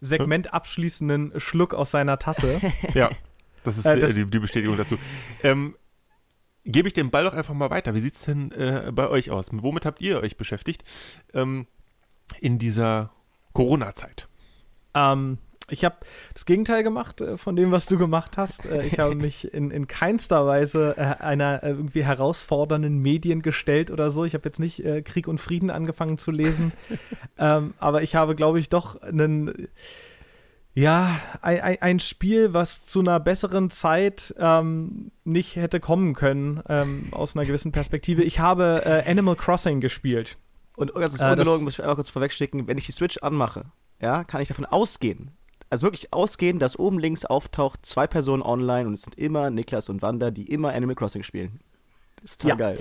Segment abschließenden Schluck aus seiner Tasse. ja, das ist äh, das die, die, Bestätigung dazu. Ähm, Gebe ich den Ball doch einfach mal weiter. Wie sieht es denn äh, bei euch aus? Womit habt ihr euch beschäftigt ähm, in dieser Corona-Zeit? Ähm, ich habe das Gegenteil gemacht äh, von dem, was du gemacht hast. Äh, ich habe mich in, in keinster Weise äh, einer äh, irgendwie herausfordernden Medien gestellt oder so. Ich habe jetzt nicht äh, Krieg und Frieden angefangen zu lesen. ähm, aber ich habe, glaube ich, doch einen. Ja, ein, ein, Spiel, was zu einer besseren Zeit ähm, nicht hätte kommen können, ähm, aus einer gewissen Perspektive. Ich habe äh, Animal Crossing gespielt. Und ganz äh, ungelogen, muss ich einmal kurz vorwegschicken, wenn ich die Switch anmache, ja, kann ich davon ausgehen, also wirklich ausgehen, dass oben links auftaucht zwei Personen online und es sind immer Niklas und Wanda, die immer Animal Crossing spielen. Das ist total ja. geil.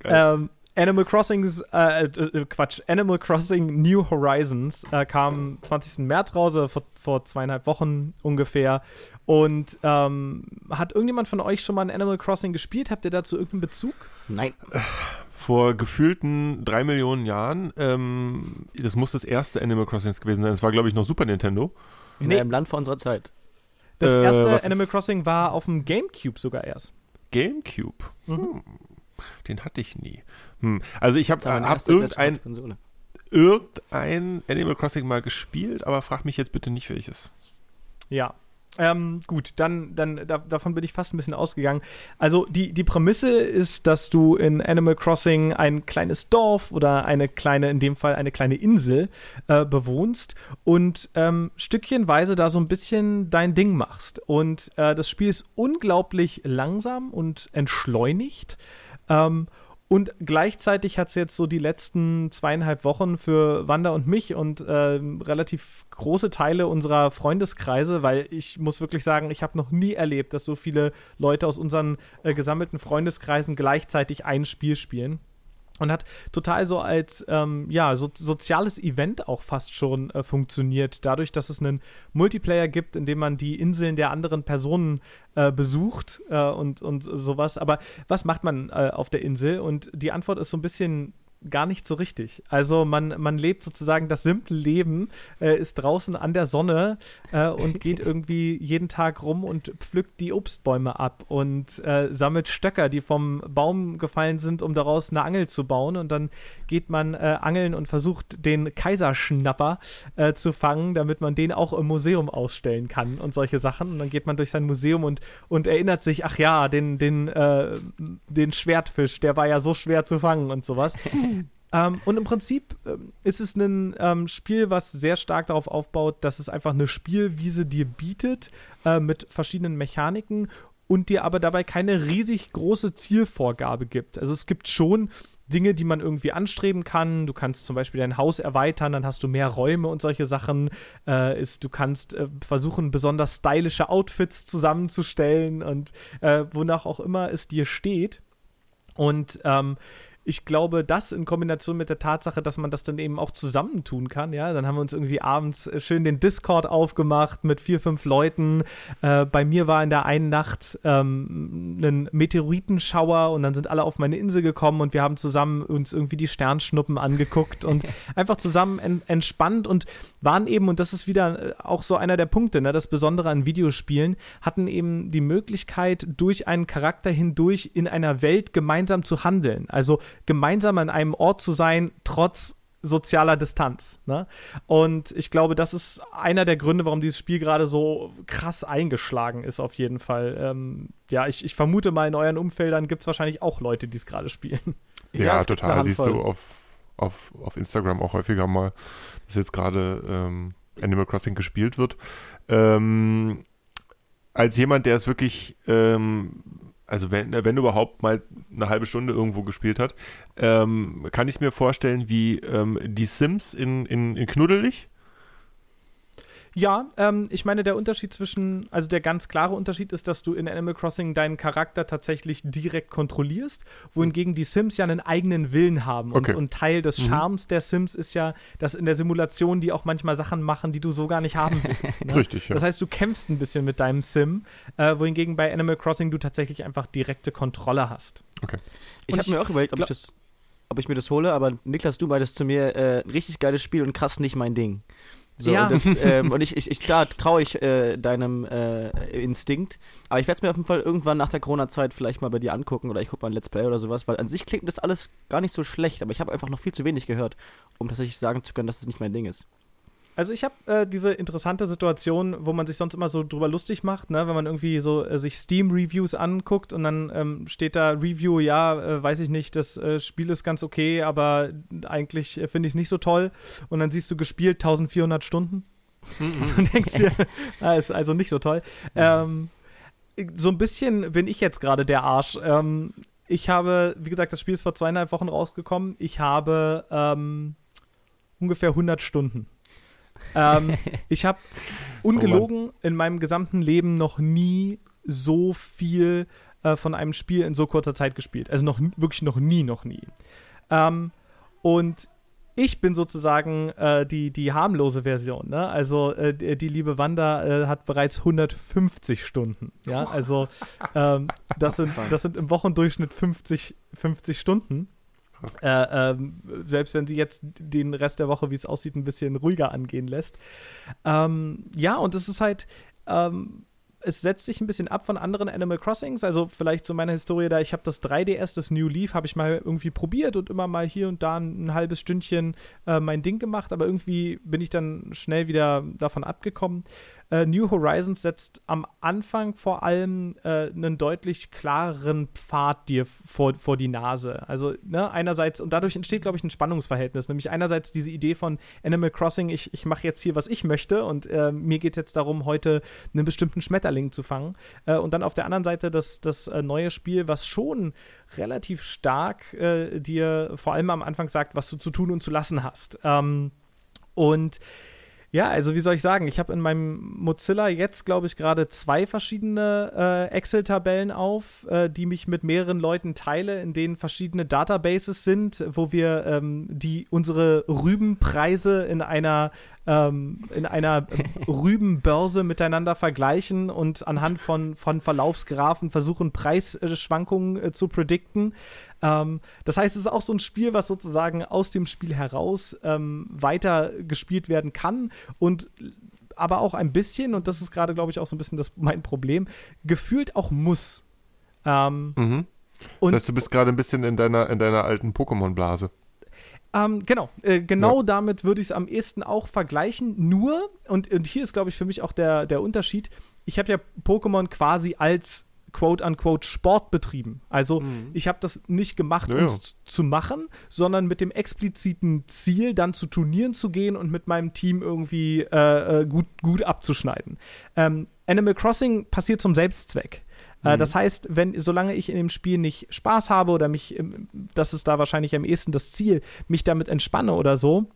geil. Ähm, Animal Crossing, äh, äh, Quatsch, Animal Crossing New Horizons äh, kam 20. März raus, also vor, vor zweieinhalb Wochen ungefähr. Und ähm, hat irgendjemand von euch schon mal ein Animal Crossing gespielt? Habt ihr dazu irgendeinen Bezug? Nein vor gefühlten drei Millionen Jahren. Ähm, das muss das erste Animal Crossing gewesen sein. Das war, glaube ich, noch Super Nintendo. In einem Land vor unserer Zeit. Das äh, erste Animal Crossing war auf dem GameCube sogar erst. GameCube? Mhm. Hm. Den hatte ich nie. Hm. Also ich habe hab irgendein, irgendein Animal Crossing mal gespielt, aber frag mich jetzt bitte nicht welches. Ja, ähm, gut, dann, dann da, davon bin ich fast ein bisschen ausgegangen. Also die, die Prämisse ist, dass du in Animal Crossing ein kleines Dorf oder eine kleine, in dem Fall eine kleine Insel äh, bewohnst und ähm, stückchenweise da so ein bisschen dein Ding machst. Und äh, das Spiel ist unglaublich langsam und entschleunigt. Ähm, Und gleichzeitig hat es jetzt so die letzten zweieinhalb Wochen für Wanda und mich und äh, relativ große Teile unserer Freundeskreise, weil ich muss wirklich sagen, ich habe noch nie erlebt, dass so viele Leute aus unseren äh, gesammelten Freundeskreisen gleichzeitig ein Spiel spielen und hat total so als ähm, ja, so, soziales Event auch fast schon äh, funktioniert, dadurch, dass es einen Multiplayer gibt, in dem man die Inseln der anderen Personen äh, besucht äh, und, und sowas. Aber was macht man äh, auf der Insel? Und die Antwort ist so ein bisschen gar nicht so richtig. Also man, man lebt sozusagen das simple Leben, äh, ist draußen an der Sonne äh, und geht irgendwie jeden Tag rum und pflückt die Obstbäume ab und äh, sammelt Stöcker, die vom Baum gefallen sind, um daraus eine Angel zu bauen. Und dann geht man äh, angeln und versucht, den Kaiserschnapper äh, zu fangen, damit man den auch im Museum ausstellen kann und solche Sachen. Und dann geht man durch sein Museum und, und erinnert sich, ach ja, den, den, äh, den Schwertfisch, der war ja so schwer zu fangen und sowas. Ähm, und im Prinzip ähm, ist es ein ähm, Spiel, was sehr stark darauf aufbaut, dass es einfach eine Spielwiese dir bietet äh, mit verschiedenen Mechaniken und dir aber dabei keine riesig große Zielvorgabe gibt. Also es gibt schon Dinge, die man irgendwie anstreben kann. Du kannst zum Beispiel dein Haus erweitern, dann hast du mehr Räume und solche Sachen. Äh, ist, du kannst äh, versuchen, besonders stylische Outfits zusammenzustellen und äh, wonach auch immer es dir steht. Und ähm, ich glaube, das in Kombination mit der Tatsache, dass man das dann eben auch zusammentun kann, ja, dann haben wir uns irgendwie abends äh, schön den Discord aufgemacht mit vier, fünf Leuten. Äh, bei mir war in der einen Nacht ähm, ein Meteoritenschauer und dann sind alle auf meine Insel gekommen und wir haben zusammen uns irgendwie die Sternschnuppen angeguckt und einfach zusammen en entspannt und waren eben, und das ist wieder äh, auch so einer der Punkte, ne, das Besondere an Videospielen, hatten eben die Möglichkeit, durch einen Charakter hindurch in einer Welt gemeinsam zu handeln. Also gemeinsam an einem Ort zu sein, trotz sozialer Distanz. Ne? Und ich glaube, das ist einer der Gründe, warum dieses Spiel gerade so krass eingeschlagen ist, auf jeden Fall. Ähm, ja, ich, ich, vermute mal, in euren Umfeldern gibt es wahrscheinlich auch Leute, die es gerade spielen. Ja, ja total. Siehst du auf, auf, auf Instagram auch häufiger mal, dass jetzt gerade ähm, Animal Crossing gespielt wird. Ähm, als jemand, der es wirklich ähm, also wenn, wenn überhaupt mal eine halbe Stunde irgendwo gespielt hat, ähm, kann ich mir vorstellen, wie ähm, die Sims in, in, in Knuddelig. Ja, ähm, ich meine, der Unterschied zwischen, also der ganz klare Unterschied ist, dass du in Animal Crossing deinen Charakter tatsächlich direkt kontrollierst, wohingegen die Sims ja einen eigenen Willen haben. Und, okay. und Teil des mhm. Charmes mhm. der Sims ist ja, dass in der Simulation die auch manchmal Sachen machen, die du so gar nicht haben willst. Ne? Richtig, ja. Das heißt, du kämpfst ein bisschen mit deinem Sim, äh, wohingegen bei Animal Crossing du tatsächlich einfach direkte Kontrolle hast. Okay. Ich habe mir auch überlegt, ob ich das ob ich mir das hole, aber Niklas, du meintest zu mir, äh, richtig geiles Spiel und krass nicht mein Ding. So, ja. Und, das, ähm, und ich, ich, ich, klar, traue ich äh, deinem äh, Instinkt. Aber ich werde es mir auf jeden Fall irgendwann nach der Corona-Zeit vielleicht mal bei dir angucken oder ich gucke mal ein Let's Play oder sowas, weil an sich klingt das alles gar nicht so schlecht, aber ich habe einfach noch viel zu wenig gehört, um tatsächlich sagen zu können, dass es nicht mein Ding ist. Also ich habe äh, diese interessante Situation, wo man sich sonst immer so drüber lustig macht, ne? wenn man irgendwie so äh, sich Steam-Reviews anguckt und dann ähm, steht da Review, ja, äh, weiß ich nicht, das äh, Spiel ist ganz okay, aber eigentlich äh, finde ich es nicht so toll. Und dann siehst du gespielt 1400 Stunden und denkst dir, ah, ist also nicht so toll. Ähm, so ein bisschen bin ich jetzt gerade der Arsch. Ähm, ich habe, wie gesagt, das Spiel ist vor zweieinhalb Wochen rausgekommen. Ich habe ähm, ungefähr 100 Stunden ähm, ich habe ungelogen oh in meinem gesamten Leben noch nie so viel äh, von einem Spiel in so kurzer Zeit gespielt. Also noch wirklich noch nie, noch nie. Ähm, und ich bin sozusagen äh, die, die harmlose Version. Ne? Also äh, die, die, liebe Wanda äh, hat bereits 150 Stunden. Ja, also ähm, das, sind, das sind im Wochendurchschnitt 50, 50 Stunden. Äh, ähm, selbst wenn sie jetzt den Rest der Woche, wie es aussieht, ein bisschen ruhiger angehen lässt. Ähm, ja, und es ist halt, ähm, es setzt sich ein bisschen ab von anderen Animal Crossings. Also vielleicht zu meiner Historie da, ich habe das 3DS, das New Leaf, habe ich mal irgendwie probiert und immer mal hier und da ein, ein halbes Stündchen äh, mein Ding gemacht, aber irgendwie bin ich dann schnell wieder davon abgekommen. Äh, New Horizons setzt am Anfang vor allem äh, einen deutlich klareren Pfad dir vor, vor die Nase. Also ne, einerseits, und dadurch entsteht, glaube ich, ein Spannungsverhältnis. Nämlich einerseits diese Idee von Animal Crossing, ich, ich mache jetzt hier, was ich möchte und äh, mir geht jetzt darum, heute einen bestimmten Schmetterling zu fangen. Äh, und dann auf der anderen Seite das, das äh, neue Spiel, was schon relativ stark äh, dir vor allem am Anfang sagt, was du zu tun und zu lassen hast. Ähm, und ja, also wie soll ich sagen, ich habe in meinem Mozilla jetzt, glaube ich, gerade zwei verschiedene äh, Excel-Tabellen auf, äh, die mich mit mehreren Leuten teile, in denen verschiedene Databases sind, wo wir ähm, die unsere Rübenpreise in einer ähm, in einer Rübenbörse miteinander vergleichen und anhand von, von Verlaufsgrafen versuchen, Preisschwankungen äh, zu predikten. Ähm, das heißt, es ist auch so ein Spiel, was sozusagen aus dem Spiel heraus ähm, weiter gespielt werden kann und aber auch ein bisschen, und das ist gerade, glaube ich, auch so ein bisschen das, mein Problem, gefühlt auch muss. Ähm, mhm. Das heißt, du bist gerade ein bisschen in deiner, in deiner alten Pokémon-Blase. Ähm, genau, äh, genau ja. damit würde ich es am ehesten auch vergleichen. Nur, und, und hier ist, glaube ich, für mich auch der, der Unterschied, ich habe ja Pokémon quasi als quote-unquote Sport betrieben. Also mhm. ich habe das nicht gemacht, um es zu machen, sondern mit dem expliziten Ziel, dann zu Turnieren zu gehen und mit meinem Team irgendwie äh, äh gut, gut abzuschneiden. Ähm, Animal Crossing passiert zum Selbstzweck. Äh, mhm. das heißt, wenn, solange ich in dem Spiel nicht Spaß habe oder mich, das ist da wahrscheinlich am ehesten das Ziel, mich damit entspanne oder so,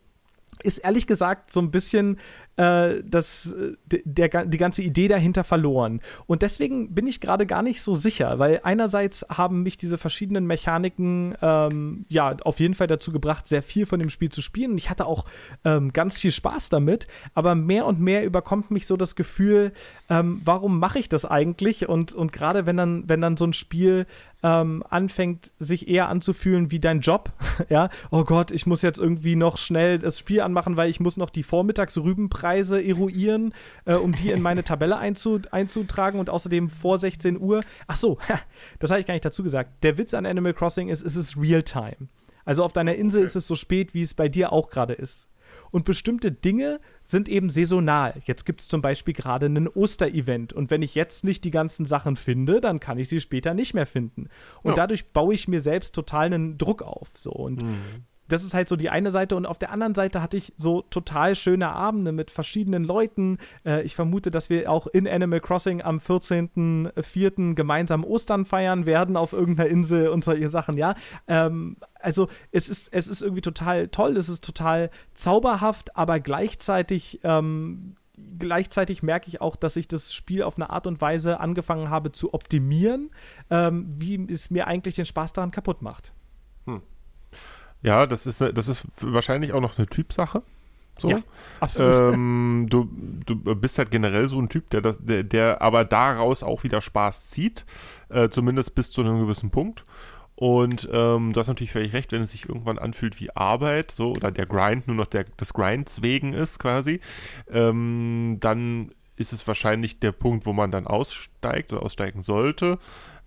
ist ehrlich gesagt so ein bisschen äh, das, äh, der, die ganze Idee dahinter verloren. Und deswegen bin ich gerade gar nicht so sicher, weil einerseits haben mich diese verschiedenen Mechaniken ähm, ja auf jeden Fall dazu gebracht, sehr viel von dem Spiel zu spielen. Und ich hatte auch ähm, ganz viel Spaß damit, aber mehr und mehr überkommt mich so das Gefühl, ähm, warum mache ich das eigentlich? Und, und gerade wenn dann, wenn dann so ein Spiel ähm, anfängt, sich eher anzufühlen wie dein Job. ja, oh Gott, ich muss jetzt irgendwie noch schnell das Spiel anmachen, weil ich muss noch die Vormittagsrübenpreise eruieren, äh, um die in meine Tabelle einzu einzutragen und außerdem vor 16 Uhr. Ach so, das habe ich gar nicht dazu gesagt. Der Witz an Animal Crossing ist, es ist Real-Time. Also auf deiner Insel okay. ist es so spät, wie es bei dir auch gerade ist. Und bestimmte Dinge sind eben saisonal. Jetzt gibt es zum Beispiel gerade ein Osterevent. Und wenn ich jetzt nicht die ganzen Sachen finde, dann kann ich sie später nicht mehr finden. Und ja. dadurch baue ich mir selbst total einen Druck auf. So. Und mhm das ist halt so die eine Seite und auf der anderen Seite hatte ich so total schöne Abende mit verschiedenen Leuten. Äh, ich vermute, dass wir auch in Animal Crossing am 14.04. gemeinsam Ostern feiern werden auf irgendeiner Insel und solche Sachen, ja. Ähm, also es ist, es ist irgendwie total toll, es ist total zauberhaft, aber gleichzeitig ähm, gleichzeitig merke ich auch, dass ich das Spiel auf eine Art und Weise angefangen habe zu optimieren, ähm, wie es mir eigentlich den Spaß daran kaputt macht. Hm. Ja, das ist, das ist wahrscheinlich auch noch eine Typsache. So. Ja, absolut. Ähm, du, du bist halt generell so ein Typ, der, das, der, der aber daraus auch wieder Spaß zieht, äh, zumindest bis zu einem gewissen Punkt. Und ähm, du hast natürlich völlig recht, wenn es sich irgendwann anfühlt wie Arbeit, so oder der Grind nur noch der, des Grinds wegen ist quasi, ähm, dann ist es wahrscheinlich der Punkt, wo man dann aussteigt oder aussteigen sollte.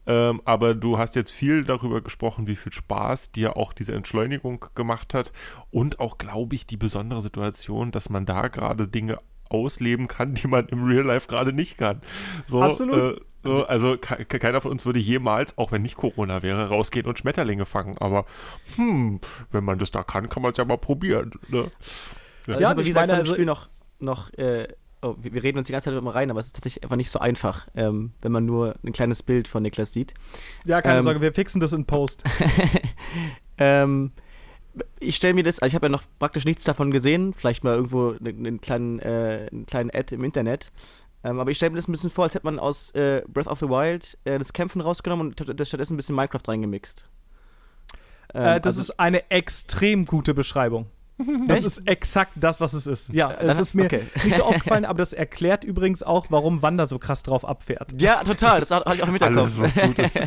Ähm, aber du hast jetzt viel darüber gesprochen, wie viel Spaß dir auch diese Entschleunigung gemacht hat und auch, glaube ich, die besondere Situation, dass man da gerade Dinge ausleben kann, die man im Real Life gerade nicht kann. So, Absolut. Äh, so, also keiner von uns würde jemals, auch wenn nicht Corona wäre, rausgehen und Schmetterlinge fangen. Aber hm, wenn man das da kann, kann man es ja mal probieren. Ne? Ja, ja aber wie gesagt, also, Spiel noch, noch äh, oh, wir reden uns die ganze Zeit immer rein, aber es ist tatsächlich einfach nicht so einfach, ähm, wenn man nur ein kleines Bild von Niklas sieht. Ja, keine ähm, Sorge, wir fixen das in Post. ähm, ich stelle mir das, also ich habe ja noch praktisch nichts davon gesehen, vielleicht mal irgendwo einen kleinen, äh, einen kleinen Ad im Internet. Ähm, aber ich stelle mir das ein bisschen vor, als hätte man aus äh, Breath of the Wild äh, das Kämpfen rausgenommen und das stattdessen ein bisschen Minecraft reingemixt. Äh, das also, ist eine extrem gute Beschreibung. Das ist exakt das, was es ist. Ja, das ist mir okay. nicht so aufgefallen, aber das erklärt übrigens auch, warum Wanda so krass drauf abfährt. Ja, total. Das hatte ich auch im Hinterkopf. Alles, was Gutes.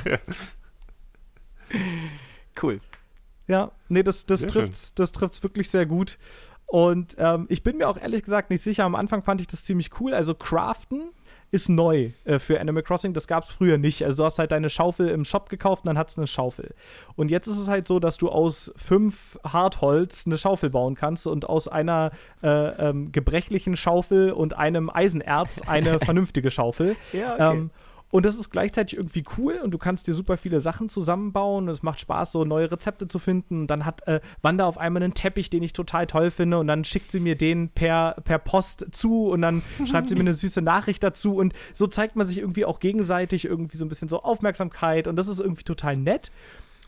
cool. Ja, nee, das, das trifft das trifft's wirklich sehr gut. Und ähm, ich bin mir auch ehrlich gesagt nicht sicher. Am Anfang fand ich das ziemlich cool. Also Craften ist neu äh, für Animal Crossing. Das gab es früher nicht. Also du hast halt deine Schaufel im Shop gekauft und dann hat es eine Schaufel. Und jetzt ist es halt so, dass du aus fünf Hartholz eine Schaufel bauen kannst und aus einer äh, ähm, gebrechlichen Schaufel und einem Eisenerz eine vernünftige Schaufel. Ja, okay. Ähm, und das ist gleichzeitig irgendwie cool und du kannst dir super viele Sachen zusammenbauen. Und es macht Spaß, so neue Rezepte zu finden. Und dann hat äh, Wanda auf einmal einen Teppich, den ich total toll finde. Und dann schickt sie mir den per, per Post zu und dann schreibt sie mir eine süße Nachricht dazu. Und so zeigt man sich irgendwie auch gegenseitig irgendwie so ein bisschen so Aufmerksamkeit. Und das ist irgendwie total nett.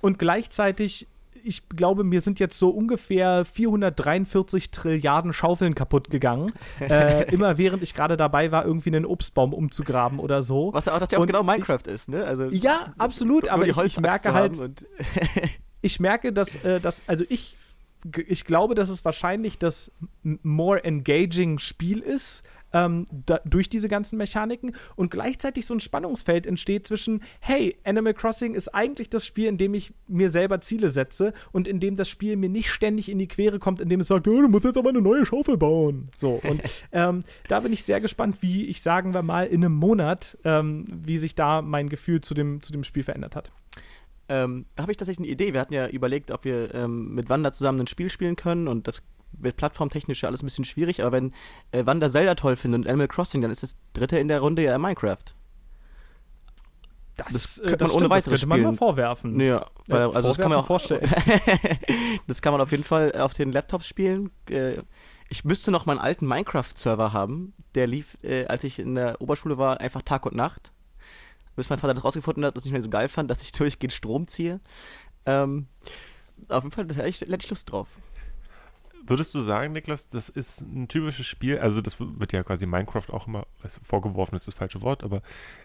Und gleichzeitig ich glaube, mir sind jetzt so ungefähr 443 Trilliarden Schaufeln kaputt gegangen. äh, immer während ich gerade dabei war, irgendwie einen Obstbaum umzugraben oder so. Was ja auch, das ja auch Und genau Minecraft ist, ne? Also, Ja, absolut, aber ich, ich merke halt, ich merke, dass, äh, dass also ich, ich glaube, dass es wahrscheinlich das more engaging Spiel ist. Ähm, da, durch diese ganzen Mechaniken und gleichzeitig so ein Spannungsfeld entsteht zwischen, hey, Animal Crossing ist eigentlich das Spiel, in dem ich mir selber Ziele setze und in dem das Spiel mir nicht ständig in die Quere kommt, in dem es sagt, oh, du musst jetzt aber eine neue Schaufel bauen. So, und ähm, da bin ich sehr gespannt, wie ich, sagen wir mal, in einem Monat, ähm, wie sich da mein Gefühl zu dem, zu dem Spiel verändert hat. ähm, da habe ich tatsächlich eine Idee. Wir hatten ja überlegt, ob wir ähm, mit Wanda zusammen ein Spiel spielen können und das wird plattformtechnisch ja alles ein bisschen schwierig, aber wenn äh, Wanda Zelda toll findet und Animal Crossing, dann ist das dritte in der Runde ja Minecraft. Das, Das äh, könnte man ohne stimmt, das weiteres könnte man mal spielen. vorwerfen. Ja, weil, Ja, also das kann man auch vorwerfen, das kann man auf jeden Fall auf den Laptops spielen. Äh, ich müsste noch meinen alten Minecraft-Server haben. Der lief, äh, als ich in der Oberschule war, einfach Tag und Nacht. Bis mein Vater das rausgefunden hat, dass ich nicht mehr so geil fand, dass ich durchgehend Strom ziehe. Ähm, auf jeden Fall, da hätte ich, hätte ich Lust drauf. Würdest du sagen, Niklas, das ist ein typisches Spiel, also das wird ja quasi Minecraft auch immer vorgeworfen, ist das falsche Wort, aber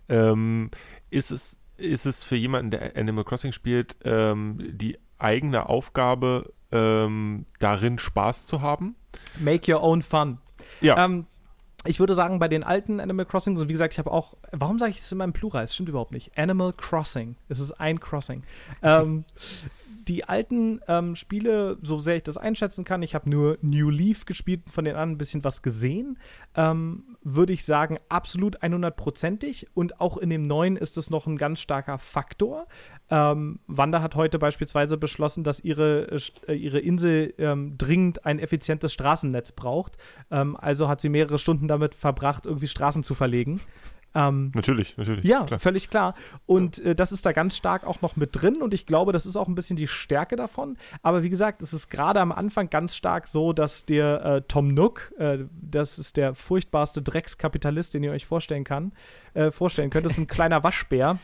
ähm, ist, es, ist es für jemanden, der Animal Crossing spielt, ähm, die eigene Aufgabe, ähm, darin Spaß zu haben? Make your own fun. Ja. Ähm, ich würde sagen, bei den alten Animal Crossing, so wie gesagt, ich habe auch, warum sage ich das immer im Plural? Es stimmt überhaupt nicht. Animal Crossing. Es ist ein Crossing. ähm, die alten ähm, Spiele, so sehr ich das einschätzen kann, ich habe nur New Leaf gespielt, von den anderen ein bisschen was gesehen, ähm, würde ich sagen, absolut 100%ig. Und auch in dem neuen ist es noch ein ganz starker Faktor. Ähm, Wanda hat heute beispielsweise beschlossen, dass ihre, äh, äh, ihre Insel ähm, dringend ein effizientes Straßennetz braucht. Ähm, also hat sie mehrere Stunden damit verbracht, irgendwie Straßen zu verlegen. Ähm, Natürlich, natürlich. ja, klar. völlig klar. Und äh, das ist da ganz stark auch noch mit drin und ich glaube, das ist auch ein bisschen die Stärke davon. Aber wie gesagt, es ist gerade am Anfang ganz stark so, dass dir äh, Tom Nook, äh, das ist der furchtbarste Dreckskapitalist, den ihr euch vorstellen kann, äh, vorstellen könnt, das ist ein kleiner Waschbär.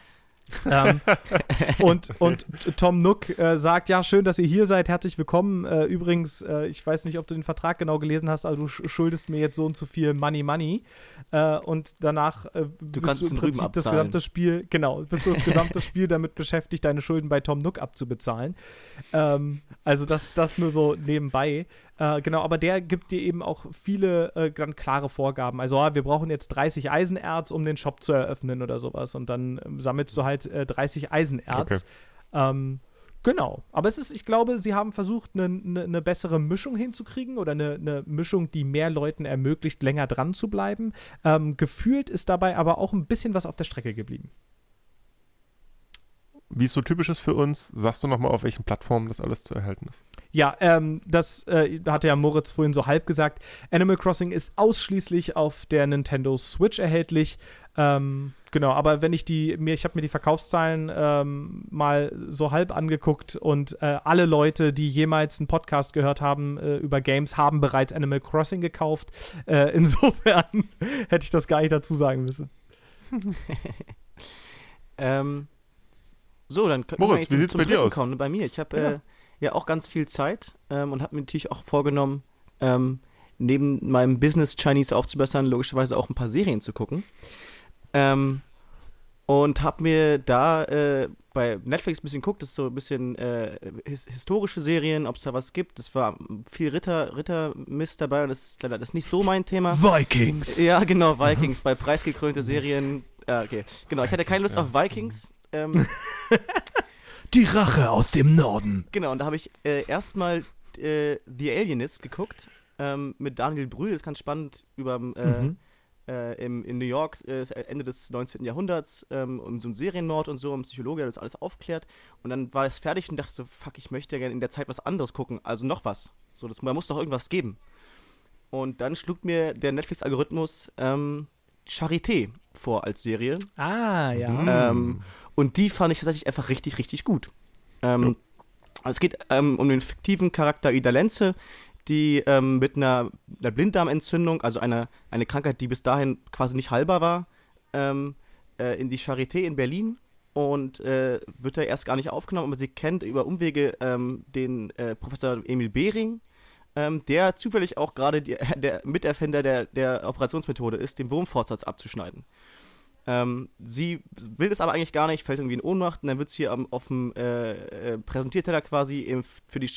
Ähm, und, und Tom Nook äh, sagt, ja, schön, dass ihr hier seid, herzlich willkommen. Äh, übrigens, äh, ich weiß nicht, ob du den Vertrag genau gelesen hast, aber du sch- schuldest mir jetzt so und so viel Money Money. Äh, und danach äh, bist kannst du im Prinzip das abzahlen. gesamte Spiel, genau, bist du das gesamte Spiel damit beschäftigt, deine Schulden bei Tom Nook abzubezahlen. Ähm, also das, das nur so nebenbei. Äh, genau, aber der gibt dir eben auch viele äh, ganz klare Vorgaben. Also, ah, wir brauchen jetzt 30 Eisenerz, um den Shop zu eröffnen oder sowas. Und dann ähm, sammelst du halt äh, 30 Eisenerz. Okay. Ähm, genau. Aber es ist, ich glaube, sie haben versucht, eine ne, ne bessere Mischung hinzukriegen oder eine ne Mischung, die mehr Leuten ermöglicht, länger dran zu bleiben. Ähm, gefühlt ist dabei aber auch ein bisschen was auf der Strecke geblieben. Wie es so typisch ist für uns, sagst du nochmal, auf welchen Plattformen das alles zu erhalten ist? Ja, ähm, das äh, hatte ja Moritz vorhin so halb gesagt. Animal Crossing ist ausschließlich auf der Nintendo Switch erhältlich. Ähm, genau, aber wenn ich die mir, ich habe mir die Verkaufszahlen ähm, mal so halb angeguckt und äh, alle Leute, die jemals einen Podcast gehört haben äh, über Games, haben bereits Animal Crossing gekauft. Äh, insofern hätte ich das gar nicht dazu sagen müssen. Ähm, so, dann können Moritz, wir jetzt wie sieht's zum bei dir aus? Kommen. Bei mir, ich habe Ja. Äh, ja auch ganz viel Zeit ähm, und habe mir natürlich auch vorgenommen, ähm, neben meinem Business Chinese aufzubessern, logischerweise auch ein paar Serien zu gucken. Ähm, und habe mir da äh, bei Netflix ein bisschen geguckt, das ist so ein bisschen äh, his historische Serien, ob es da was gibt. Es war viel Ritter, Rittermist dabei und das ist leider das ist nicht so mein Thema. Vikings. Ja, genau, Vikings, bei preisgekrönte Serien. Ja, okay. Genau, ich hatte keine Lust auf Vikings. Ähm, Die Rache aus dem Norden. genau, und da habe ich äh, erstmal äh, The Alienist geguckt ähm, mit Daniel Brühl. Das ist ganz spannend über äh, Mhm. äh, im, in New York, äh, Ende des 19. Jahrhunderts, ähm, um so einen Serienmord und so, ein Psychologe, der das alles aufklärt. Und dann war es fertig und dachte so, fuck, ich möchte gerne in der Zeit was anderes gucken, also noch was. So, das, da muss doch irgendwas geben. Und dann schlug mir der Netflix-Algorithmus ähm, Charité vor als Serie. Ah, ja. Ähm, und die fand ich tatsächlich einfach richtig, richtig gut. Ähm, Es geht ähm, um den fiktiven Charakter Ida Lenze, die ähm, mit einer, einer Blinddarmentzündung, also einer eine Krankheit, die bis dahin quasi nicht heilbar war, ähm, äh, in die Charité in Berlin und äh, wird da erst gar nicht aufgenommen, aber sie kennt über Umwege ähm, den äh, Professor Emil Behring, ähm, der zufällig auch gerade der Miterfinder der, der Operationsmethode ist, den Wurmfortsatz abzuschneiden. Ähm, sie will das aber eigentlich gar nicht, fällt irgendwie in Ohnmacht und dann wird sie am, auf dem äh, äh, Präsentierteller quasi für die,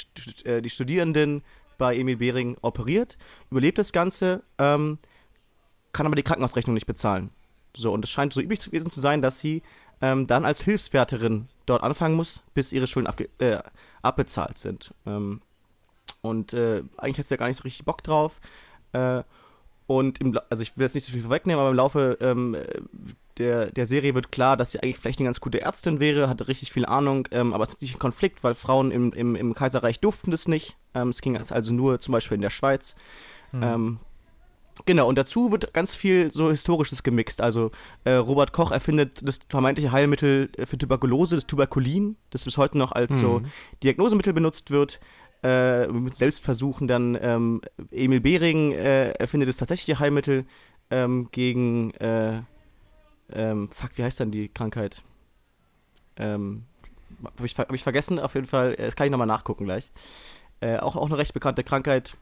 äh, die Studierenden bei Emil Behring operiert, überlebt das Ganze, ähm, kann aber die Krankenhausrechnung nicht bezahlen. So, und es scheint so üblich gewesen zu sein, dass sie ähm, dann als Hilfswärterin dort anfangen muss, bis ihre Schulden abge äh, abbezahlt sind. Ähm, und äh, eigentlich hat sie ja gar nicht so richtig Bock drauf. Äh, und im, also ich will jetzt nicht so viel vorwegnehmen, aber im Laufe ähm, äh, der, der Serie wird klar, dass sie eigentlich vielleicht eine ganz gute Ärztin wäre, hatte richtig viel Ahnung, ähm, aber es ist natürlich ein Konflikt, weil Frauen im, im, im Kaiserreich durften das nicht. Ähm, es ging also nur zum Beispiel in der Schweiz. Ähm, genau, und dazu wird ganz viel so Historisches gemixt. Also äh, Robert Koch erfindet das vermeintliche Heilmittel für Tuberkulose, das Tuberkulin, das bis heute noch als so Diagnosemittel benutzt wird. Äh, mit Selbstversuchen dann ähm, Emil Behring äh, erfindet das tatsächliche Heilmittel ähm, gegen äh, ähm, fuck, wie heißt dann die Krankheit? Ähm, hab ich, hab ich vergessen, auf jeden Fall, das kann ich nochmal nachgucken gleich. Äh, auch, auch eine recht bekannte Krankheit.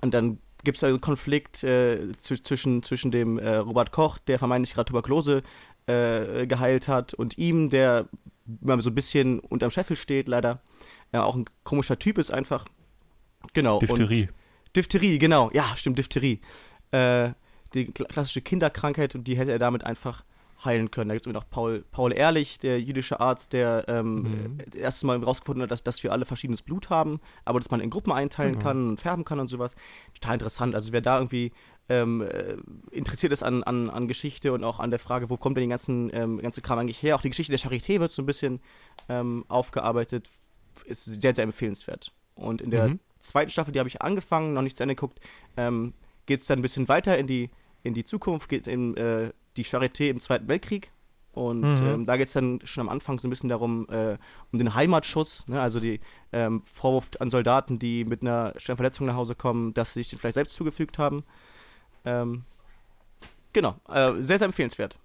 Und dann gibt es einen Konflikt äh, zw- zwischen, zwischen dem äh, Robert Koch, der vermeintlich gerade Tuberkulose äh, geheilt hat, und ihm, der immer so ein bisschen unterm Scheffel steht, leider. Ja, auch ein komischer Typ ist einfach. Genau. Und Diphtherie. Diphtherie, genau. Ja, stimmt, Diphtherie. Äh, die kla- klassische Kinderkrankheit und die hätte er damit einfach heilen können. Da gibt es noch Paul, Paul Ehrlich, der jüdische Arzt, der ähm, Mhm. äh, erstes Mal herausgefunden hat, dass, dass wir alle verschiedenes Blut haben, aber dass man in Gruppen einteilen Genau. kann und färben kann und sowas. Total interessant. Also wer da irgendwie ähm, äh, interessiert ist an, an, an Geschichte und auch an der Frage, wo kommt denn die ganzen, ähm, ganze Kram eigentlich her, auch die Geschichte der Charité wird so ein bisschen ähm, aufgearbeitet, ist sehr, sehr empfehlenswert. Und in der Mhm. zweiten Staffel, die habe ich angefangen, noch nicht zu Ende geguckt, ähm, geht es dann ein bisschen weiter in die, in die Zukunft, geht in äh, die Charité im Zweiten Weltkrieg. Und Mhm. ähm, da geht es dann schon am Anfang so ein bisschen darum, äh, um den Heimatschutz, ne? also die ähm, Vorwurf an Soldaten, die mit einer schweren Verletzung nach Hause kommen, dass sie sich den vielleicht selbst zugefügt haben. Ähm, genau, äh, sehr, sehr empfehlenswert.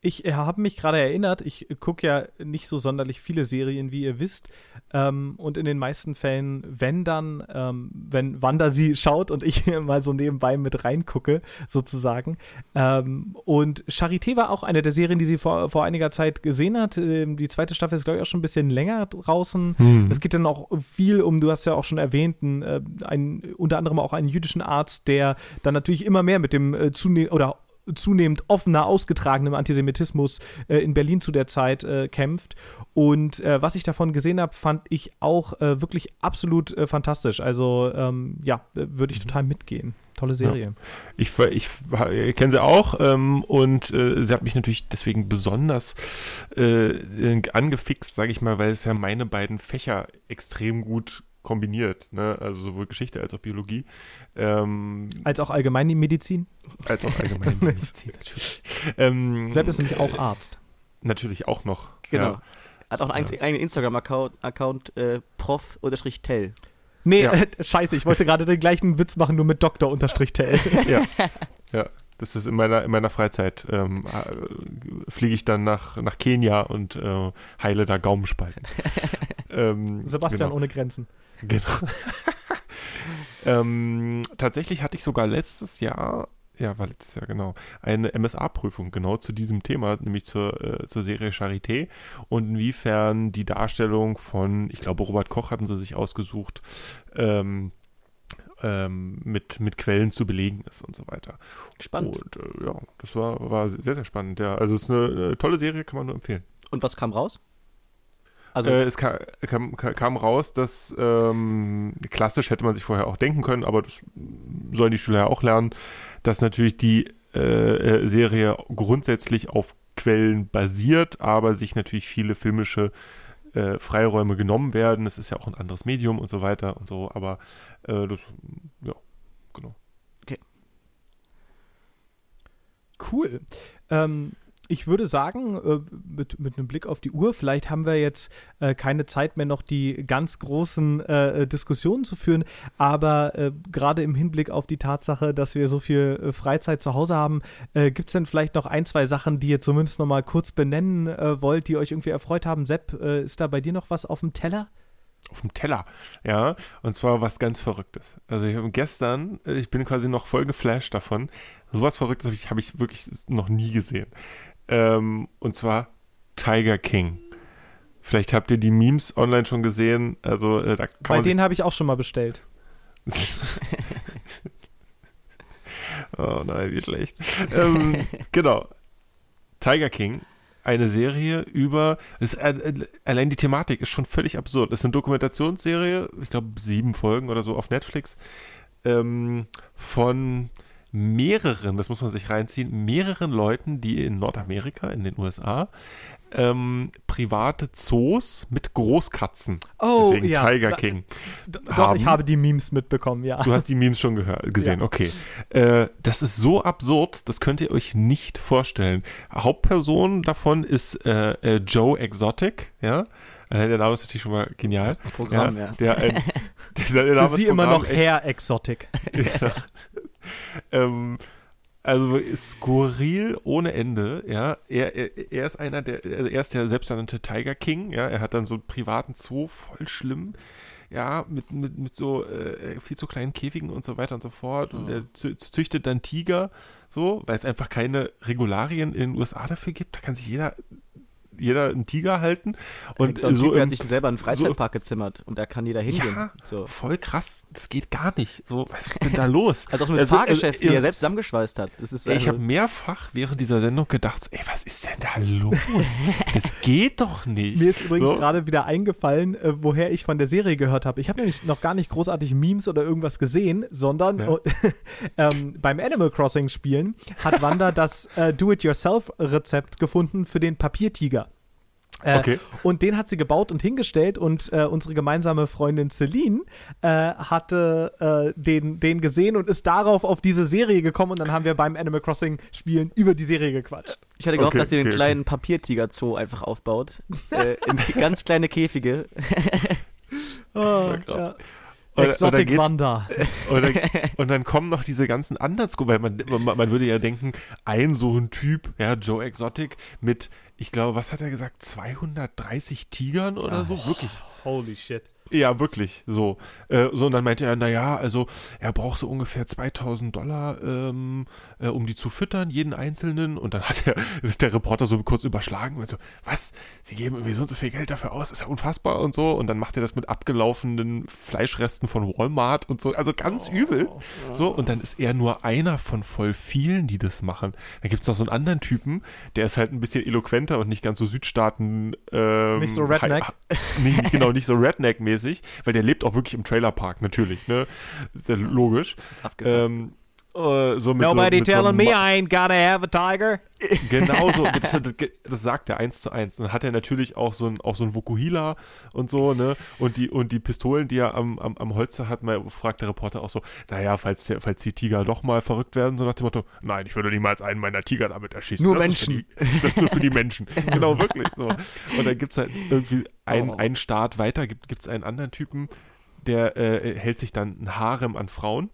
Ich äh, habe mich gerade erinnert, ich gucke ja nicht so sonderlich viele Serien, wie ihr wisst. Ähm, und in den meisten Fällen, wenn dann, ähm, wenn Wanda sie schaut und ich mal so nebenbei mit reingucke, sozusagen. Ähm, und Charité war auch eine der Serien, die sie vor, vor einiger Zeit gesehen hat. Ähm, die zweite Staffel ist, glaube ich, auch schon ein bisschen länger draußen. Mhm. Es geht dann auch viel um, du hast ja auch schon erwähnt, ein, äh, unter anderem auch einen jüdischen Arzt, der dann natürlich immer mehr mit dem äh, zunehmend oder zunehmend offener ausgetragenem Antisemitismus äh, in Berlin zu der Zeit äh, kämpft. Und äh, was ich davon gesehen habe, fand ich auch äh, wirklich absolut äh, fantastisch. Also ähm, ja, äh, würde ich total mitgehen. Tolle Serie. Ich, ver- ich, ich kenne sie auch ähm, und äh, sie hat mich natürlich deswegen besonders äh, angefixt, sage ich mal, weil es ja meine beiden Fächer extrem gut kombiniert, ne? also sowohl Geschichte als auch Biologie, ähm, Als auch allgemein die Medizin. als auch allgemeine Medizin natürlich. Ähm, Sepp ist nämlich auch Arzt. natürlich auch noch. Genau. Ja. Hat auch einen, einen Instagram-Account, Account, äh, prof-tell. Nee, Ja. äh, scheiße, ich wollte gerade den gleichen Witz machen, nur mit Doktor unterstrich Tell. ja, ja. Das ist in meiner, in meiner Freizeit. Ähm, äh, fliege ich dann nach, nach Kenia und äh, heile da Gaumenspalten. ähm, Sebastian genau. ohne Grenzen. Genau. ähm, tatsächlich hatte ich sogar letztes Jahr, ja, war letztes Jahr genau, eine MSA-Prüfung genau zu diesem Thema, nämlich zur, äh, zur Serie Charité und inwiefern die Darstellung von, ich glaube, Robert Koch hatten sie sich ausgesucht, ähm, ähm, mit, mit Quellen zu belegen ist und so weiter. Spannend. Und äh, ja, das war, war sehr, sehr spannend. Ja, also es ist eine, eine tolle Serie, kann man nur empfehlen. Und was kam raus? Also, äh, es kam, kam, kam raus, dass ähm, klassisch hätte man sich vorher auch denken können, aber das sollen die Schüler ja auch lernen, dass natürlich die äh, äh, Serie grundsätzlich auf Quellen basiert, aber sich natürlich viele filmische äh, Freiräume genommen werden. Es ist ja auch ein anderes Medium und so weiter und so, aber äh, das, ja, genau. Cool. Ähm, ich würde sagen, äh, mit, mit einem Blick auf die Uhr, vielleicht haben wir jetzt äh, keine Zeit mehr, noch die ganz großen äh, Diskussionen zu führen, aber äh, gerade im Hinblick auf die Tatsache, dass wir so viel äh, Freizeit zu Hause haben, äh, gibt es denn vielleicht noch ein, zwei Sachen, die ihr zumindest noch mal kurz benennen wollt, die euch irgendwie erfreut haben? Sepp, ist da bei dir noch was auf dem Teller? auf dem Teller, ja, und zwar was ganz Verrücktes. Also ich habe gestern, ich bin quasi noch voll geflasht davon, sowas Verrücktes habe ich, hab ich wirklich noch nie gesehen. Ähm, und zwar Tiger King. Vielleicht habt ihr die Memes online schon gesehen. Also, äh, da kann Bei man denen habe ich auch schon mal bestellt. oh nein, wie schlecht. ähm, genau. Tiger King, eine Serie über. Ist, äh, allein die Thematik ist schon völlig absurd. Es ist eine Dokumentationsserie, ich glaube sieben Folgen oder so auf Netflix, ähm, von mehreren, das muss man sich reinziehen, mehreren Leuten, die in Nordamerika, in den USA, ähm, private Zoos mit Großkatzen, Oh, deswegen ja. Tiger Da- King, D doch, Haben. ich habe die Memes mitbekommen, ja. Du hast die Memes schon gehör- gesehen, Ja. okay. Äh, das ist so absurd, das könnt ihr euch nicht vorstellen. Hauptperson davon ist äh, äh, Joe Exotic, ja. Äh, der Name ist natürlich schon mal genial. Programm, ja. Der, ein, der, der Name Für sie ist immer noch Herr Exotic. ja. Ähm, also ist skurril ohne Ende, ja. Er, er, er ist einer der, also er ist der selbsternannte Tiger King, ja. Er hat dann so einen privaten Zoo, voll schlimm, ja, mit, mit, mit so äh, viel zu kleinen Käfigen und so weiter und so fort. Und er zü- züchtet dann Tiger, so, weil es einfach keine Regularien in den USA dafür gibt. Da kann sich jeder, jeder einen Tiger halten. Und so Typ der im- hat sich selber einen Freizeitpark gezimmert und da kann jeder hingehen. ja, So. voll krass. Das geht gar nicht. So, was ist denn da los? Also auch mit Also, Fahrgeschäft, also, die er selbst zusammengeschweißt hat. Das ist Ey, ich also- habe mehrfach während dieser Sendung gedacht, so, ey, was ist denn da los? Das geht doch nicht. Mir ist übrigens so. gerade wieder eingefallen, äh, woher ich von der Serie gehört habe. Ich habe nämlich noch gar nicht großartig Memes oder irgendwas gesehen, sondern Ja. ähm, beim Animal Crossing Spielen hat Wanda das äh, Do-it-yourself-Rezept gefunden für den Papiertiger. Äh, Okay. Und den hat sie gebaut und hingestellt und äh, unsere gemeinsame Freundin Celine äh, hatte äh, den, den gesehen und ist darauf auf diese Serie gekommen und dann haben wir beim Animal Crossing Spielen über die Serie gequatscht. Ich hatte gehofft, Okay, dass sie den okay, okay. kleinen Papiertiger-Zoo einfach aufbaut. äh, in ganz kleine Käfige. Oh, krass. ja. Und- und dann Exotic geht's- Wanda. Und dann, und dann kommen noch diese ganzen anderen weil man, man, man würde ja denken, ein so ein Typ, ja, Joe Exotic mit, ich glaube, was hat er gesagt, 230 Tigern oder so? Wirklich. Holy shit. Ja, wirklich, so. Äh, so, und dann meinte er, naja, also er braucht so ungefähr 2000 Dollar, ähm, äh, um die zu füttern, jeden einzelnen. Und dann hat er, ist der Reporter so kurz überschlagen und so, was? Sie geben irgendwie so und so viel Geld dafür aus, ist ja unfassbar und so. Und dann macht er das mit abgelaufenen Fleischresten von Walmart und so, also ganz übel. So, und dann ist er nur einer von voll vielen, die das machen. Dann gibt es noch so einen anderen Typen, der ist halt ein bisschen eloquenter und nicht ganz so Südstaaten. Ähm, Nicht so Redneck. Nee, genau, nicht so Redneck-mäßig, weil der lebt auch wirklich im Trailerpark, natürlich, ne? Ist ja logisch. Das ist abgefahren. Ähm, äh, so mit Nobody so, mit so telling einem me I ain't gotta have a tiger. Genau so, das, das, sagt er eins zu eins. Dann hat er natürlich auch so ein, auch so ein Vokuhila und so, ne? Und die, und die Pistolen, die er am, am, am Holster hat, mal fragt der Reporter auch so, naja, falls, der, falls die Tiger doch mal verrückt werden, so nach dem Motto, nein, ich würde niemals einen meiner Tiger damit erschießen. Nur das Menschen. Die, das ist nur für die Menschen. genau, wirklich. So. Und dann gibt es halt irgendwie einen, Oh. einen Start weiter, gibt es einen anderen Typen, der äh, hält sich dann ein Harem an Frauen.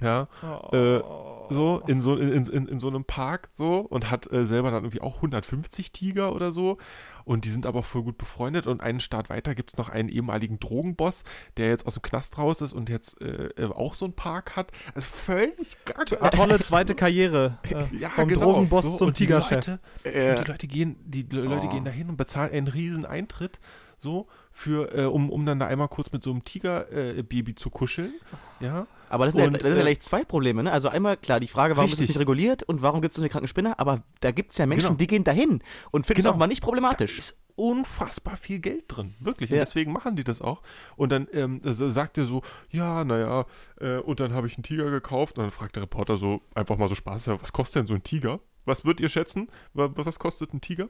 Ja, äh, so in so in, in, in so einem Park so und hat äh, selber dann irgendwie auch 150 Tiger oder so und die sind aber voll gut befreundet und einen Start weiter gibt es noch einen ehemaligen Drogenboss, der jetzt aus dem Knast raus ist und jetzt äh, äh, auch so einen Park hat. Also völlig gar Eine tolle zweite Karriere. Äh, ja, vom genau. Drogenboss so, zum und die Tigerchef. Leute, Äh, und die Leute gehen, die Leute Oh. gehen da hin und bezahlen einen riesen Eintritt, so, für, äh, um, um dann da einmal kurz mit so einem Tiger-Baby zu kuscheln. Ja. Aber das sind, ja, Und, das sind ja äh, gleich zwei Probleme, ne? Also einmal, klar, die Frage, warum ist es Richtig. nicht reguliert und warum gibt es so eine kranken Spinner? Aber da gibt es ja Menschen, Genau. die gehen dahin und finden es Genau. auch mal nicht problematisch. ist unfassbar viel Geld drin, wirklich. Und Ja. deswegen machen die das auch. Und dann ähm, sagt er so, ja, naja, äh, und dann habe ich einen Tiger gekauft. Und dann fragt der Reporter so einfach mal so Spaß, ja, was kostet denn so ein Tiger? Was würdet ihr schätzen? Wa- Was kostet ein Tiger?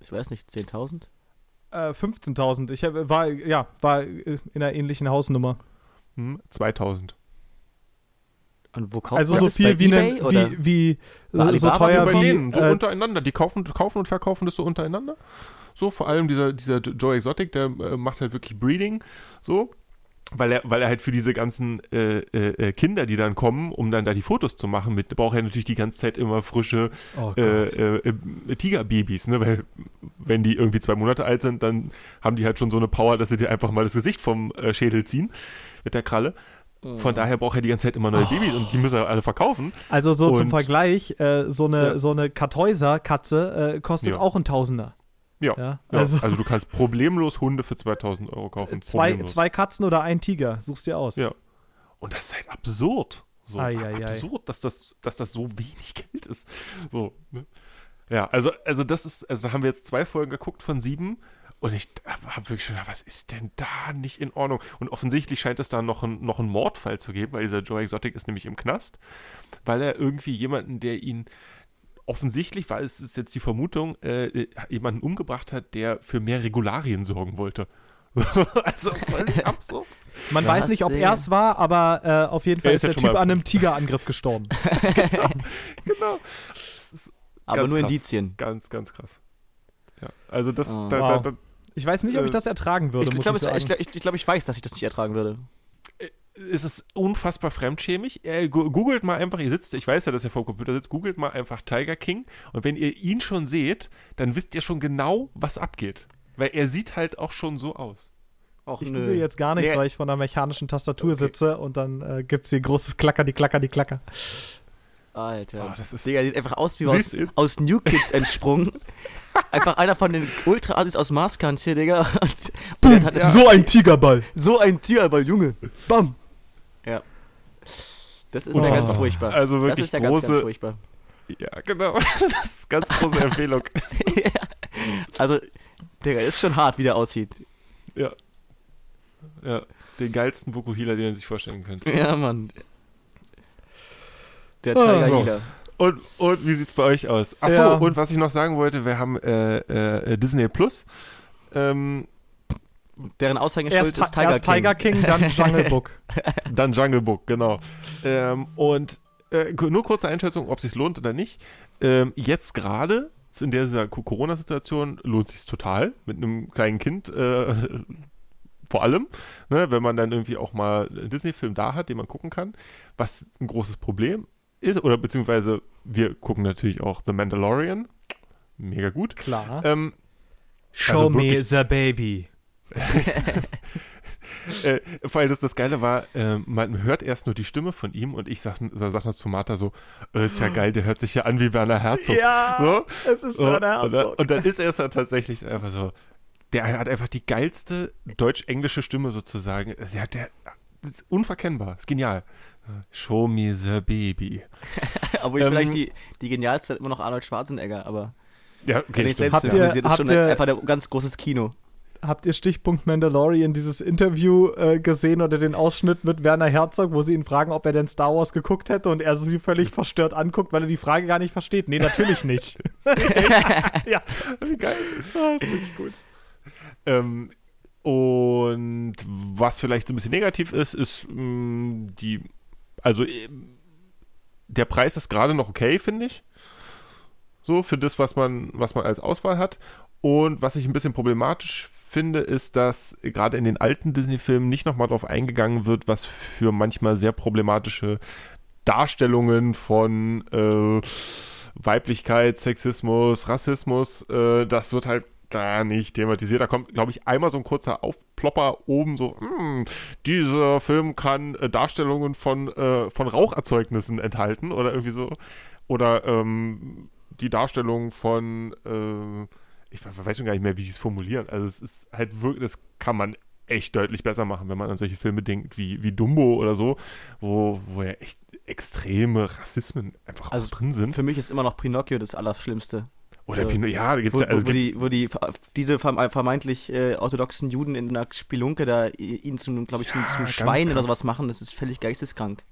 Ich weiß nicht, 10.000? Äh, 15.000. Ich hab, war, ja, war in einer ähnlichen Hausnummer. Hm, 2000. Und wo kauft Also man so das? viel wie, eBay, ne, wie, wie so, so teuer bei wie denen, so äh, untereinander. Die kaufen, kaufen und verkaufen das so untereinander. So, vor allem dieser, dieser Joe Exotic, der äh, macht halt wirklich Breeding. So. Weil er, weil er halt für diese ganzen äh, äh, äh, Kinder, die dann kommen, um dann da die Fotos zu machen, mit braucht er natürlich die ganze Zeit immer frische Oh äh, äh, Tigerbabys, ne? Weil wenn die irgendwie zwei Monate alt sind, dann haben die halt schon so eine Power, dass sie dir einfach mal das Gesicht vom Schädel ziehen mit der Kralle. Von daher braucht er die ganze Zeit immer neue Babys und die müssen er alle verkaufen. Also so zum und- Vergleich, äh, so eine, Ja. so eine Kartäuser-Katze äh, kostet Ja. auch ein Tausender. Ja. Ja, also, also, du kannst problemlos Hunde für 2000 Euro kaufen. zwei, problemlos. zwei Katzen oder ein Tiger, suchst dir aus. Ja. Und das ist halt absurd. So ei, ei. absurd, dass das, dass das so wenig Geld ist. So, ne? Ja, also, also das ist, also da haben wir jetzt zwei Folgen geguckt von sieben und ich habe wirklich schon gedacht, was ist denn da nicht in Ordnung? Und offensichtlich scheint es da noch, ein, noch einen Mordfall zu geben, weil dieser Joe Exotic ist nämlich im Knast, weil er irgendwie jemanden, der ihn offensichtlich, weil es ist jetzt die Vermutung, äh, jemanden umgebracht hat, der für mehr Regularien sorgen wollte. also völlig absurd. Man Was weiß nicht, ob er es war, aber äh, auf jeden Fall Er ist ist der Typ an einem. Tigerangriff gestorben. genau. Ist Aber nur krass. Indizien. Ganz, ganz krass. Ja, also das, Oh. da, Wow. da, da, Ich weiß nicht, ob ich Äh, das ertragen würde, Ich glaube, ich ich, glaub, ich, ich, glaub, ich weiß, dass ich das nicht ertragen würde. ist es unfassbar fremdschämig. Äh, googelt mal einfach, ihr sitzt, ich weiß ja, dass ihr vor dem Computer sitzt, googelt mal einfach Tiger King und wenn ihr ihn schon seht, dann wisst ihr schon genau, was abgeht. Weil er sieht halt auch schon so aus. Auch ich google jetzt gar nichts, Nee. weil ich von einer mechanischen Tastatur Okay. sitze und dann äh, gibt es hier großes Klacker, die Klacker, die Klacker. Alter. Oh, das ist- Digga, sieht einfach aus wie aus, aus New Kids entsprungen. einfach einer von den Ultra-Assis aus Marskantje, Digga. Und, und hat er So ein Tigerball. so ein Tierball, Junge. Bam. Ja. Das ist ja Oh. ganz furchtbar. Also das wirklich ist ja ganz, ganz große- furchtbar. Ja, genau. Das ist ganz große Empfehlung. Also, Digga, ist schon hart, wie der aussieht. Ja. Ja, den geilsten Vokuhila, den man sich vorstellen könnte. Ja, Mann. Der Tiger so. Und, und wie sieht's bei euch aus? Achso, Ja. und was ich noch sagen wollte, wir haben äh, äh, Disney Plus. Ähm, Deren Aushängeschild Erst, ist Tiger erst King. Tiger King, dann Jungle Book. Dann Jungle Book, genau. Ähm, und äh, nur kurze Einschätzung, ob es sich lohnt oder nicht. Ähm, jetzt gerade, in dieser Co- Corona-Situation, lohnt sich total. Mit einem kleinen Kind äh, vor allem. Ne, wenn man dann irgendwie auch mal einen Disney-Film da hat, den man gucken kann. Was ein großes Problem ist, oder beziehungsweise wir gucken natürlich auch The Mandalorian. Mega gut. Klar. Ähm, Show also me the baby. äh, vor allem das, das Geile war, äh, man hört erst nur die Stimme von ihm und ich sag, sag noch zu Martha so, äh, ist ja geil, der hört sich ja an wie Werner Herzog. Ja, So, es ist so, Werner und, dann, Herzog. und dann ist er es dann tatsächlich einfach so, der hat einfach die geilste deutsch-englische Stimme sozusagen. Der, der, das ist unverkennbar, ist genial. Show me the baby. Aber ich Ähm, vielleicht die, die genialste immer noch Arnold Schwarzenegger, aber Ja, wenn okay, ich stimmt. selbst Habt ihr- ist schon ihr- einfach ein ganz großes Kino. Habt ihr Stichpunkt Mandalorian dieses Interview äh, gesehen oder den Ausschnitt mit Werner Herzog, wo sie ihn fragen, ob er denn Star Wars geguckt hätte und er sie völlig verstört anguckt, weil er die Frage gar nicht versteht? Nee, natürlich nicht. ja, Wie geil. das ist richtig gut. Ähm, und was vielleicht so ein bisschen negativ ist, ist mh, die, also ähm, der Preis ist gerade noch okay, finde ich. So, für das, was man, was man als Auswahl hat. Und was ich ein bisschen problematisch finde, ist, dass gerade in den alten Disney-Filmen nicht nochmal darauf eingegangen wird, was für manchmal sehr problematische Darstellungen von äh, Weiblichkeit, Sexismus, Rassismus, äh, das wird halt gar nicht thematisiert. Da kommt, glaube ich, einmal so ein kurzer Aufplopper oben, so, hm, dieser Film kann äh, Darstellungen von, äh, von Raucherzeugnissen enthalten oder irgendwie so. Oder ähm, die Darstellung von, äh, ich we- weiß schon gar nicht mehr, wie sie es formulieren. Also es ist halt wirklich, das kann man echt deutlich besser machen, wenn man an solche Filme denkt wie, wie Dumbo oder so, wo, wo ja echt extreme Rassismen einfach Also auch drin sind. Für mich ist immer noch Pinocchio das Allerschlimmste. Oder so, Pino, ja, da gibt's Wo, ja, also wo, gibt, die, wo die diese verme- vermeintlich äh, orthodoxen Juden in einer Spelunke da i- ihn zum, glaube ich, zum, Ja, zum ganz Schwein oder sowas machen, das ist völlig geisteskrank.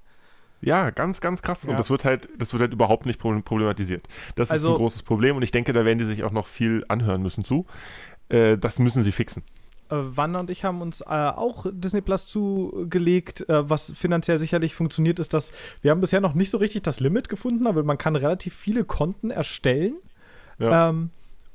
ja, ganz, ganz krass. Ja. Und das wird halt, das wird halt überhaupt nicht problem- problematisiert. Das ist Also- ein großes Problem und ich denke, da werden die sich auch noch viel anhören müssen zu. Äh, das müssen sie fixen. Äh, Wanda und ich haben uns äh, auch Disney Plus zugelegt, äh, was finanziell sicherlich funktioniert, ist, dass wir haben bisher noch nicht so richtig das Limit gefunden, aber man kann relativ viele Konten erstellen. Ja. Ähm,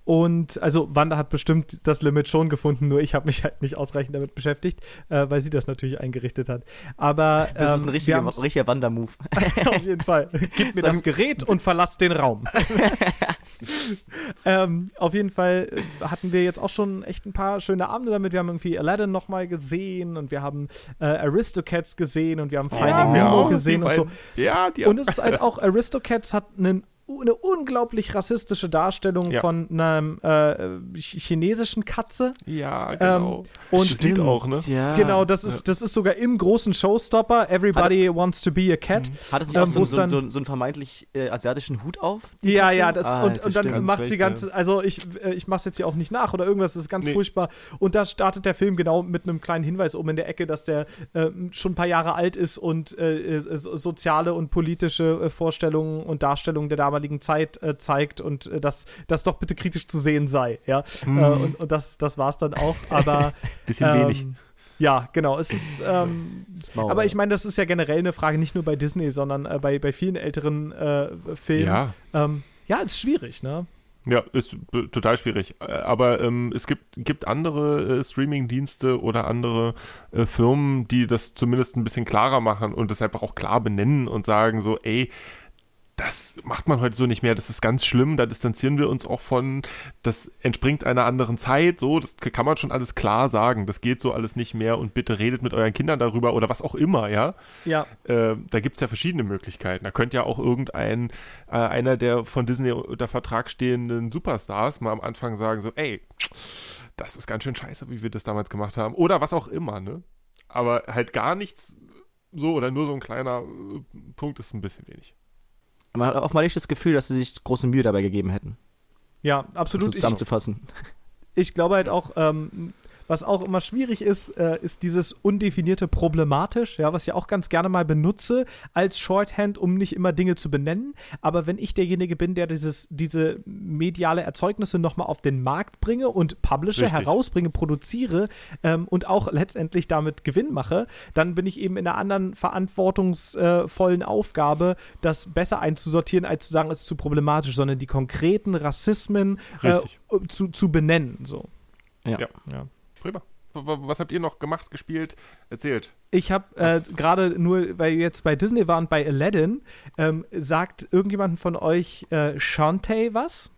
und also Wanda hat bestimmt das Limit schon gefunden, nur ich habe mich halt nicht ausreichend damit beschäftigt, äh, weil sie das natürlich eingerichtet hat. Aber Das ist ähm, ein wir richtiger, richtiger Wandermove. auf jeden Fall. Gib mir Sag- das Gerät und verlass den Raum. ähm, auf jeden Fall äh, hatten wir jetzt auch schon echt ein paar schöne Abende damit. Wir haben irgendwie Aladdin nochmal gesehen und wir haben äh, Aristocats gesehen und wir haben Finding Ja, Nemo gesehen und so. Ja, die Und es ist halt auch, Aristocats hat einen eine unglaublich rassistische Darstellung Ja. von einer äh, ch- chinesischen Katze. Ja, genau. und das Lied auch, ne? Ja. Genau, das ist, das ist sogar im großen Showstopper. Everybody wants to be a cat. Hat es nicht Ähm, auch so, so, dann- so, so einen vermeintlich äh, asiatischen Hut auf? Ja, Katze? ja, das, Ah, und, das und dann macht sie ganz, also ich, äh, ich mach's jetzt hier auch nicht nach oder irgendwas, das ist ganz Nee. furchtbar. Und da startet der Film genau mit einem kleinen Hinweis oben in der Ecke, dass der äh, schon ein paar Jahre alt ist und äh, äh, so- soziale und politische äh, Vorstellungen und Darstellungen der damaligen Zeit äh, zeigt und äh, dass das doch bitte kritisch zu sehen sei, ja. Äh, und, und das, das war's dann auch, aber Bisschen ähm, wenig. Ja, genau. Es ist, ähm, Maul. aber ich meine, das ist ja generell eine Frage, nicht nur bei Disney, sondern äh, bei, bei vielen älteren äh, Filmen. Ja. Ähm, ja, ist schwierig, ne? Ja, ist total schwierig. Aber ähm, es gibt, gibt andere äh, Streaming-Dienste oder andere äh, Firmen, die das zumindest ein bisschen klarer machen und das einfach auch klar benennen und sagen so, ey, das macht man heute so nicht mehr, das ist ganz schlimm, da distanzieren wir uns auch von, das entspringt einer anderen Zeit, so, das kann man schon alles klar sagen, das geht so alles nicht mehr und bitte redet mit euren Kindern darüber oder was auch immer, ja. Ja. Äh, da gibt es ja verschiedene Möglichkeiten. Da könnte ja auch irgendein, äh, einer der von Disney unter Vertrag stehenden Superstars mal am Anfang sagen, so, ey, das ist ganz schön scheiße, wie wir das damals gemacht haben. Oder was auch immer, ne? Aber halt gar nichts so oder nur so ein kleiner äh, Punkt ist ein bisschen wenig. Man hat auch mal nicht das Gefühl, dass sie sich große Mühe dabei gegeben hätten, Ja, absolut. Ich, zusammenzufassen. ich glaube halt auch, ähm, was auch immer schwierig ist, äh, ist dieses undefinierte problematisch, ja, was ich auch ganz gerne mal benutze als Shorthand, um nicht immer Dinge zu benennen. Aber wenn ich derjenige bin, der dieses, diese mediale Erzeugnisse nochmal auf den Markt bringe und publishe, Richtig. herausbringe, produziere ähm, und auch letztendlich damit Gewinn mache, dann bin ich eben in einer anderen verantwortungsvollen Aufgabe, das besser einzusortieren, als zu sagen, es ist zu problematisch, sondern die konkreten Rassismen äh, zu, zu benennen. So. Ja. Ja. Ja. Prima. Was habt ihr noch gemacht, gespielt, erzählt? Ich habe äh, gerade nur, weil wir jetzt bei Disney waren, bei Aladdin, ähm, sagt irgendjemand von euch äh, Shantae was?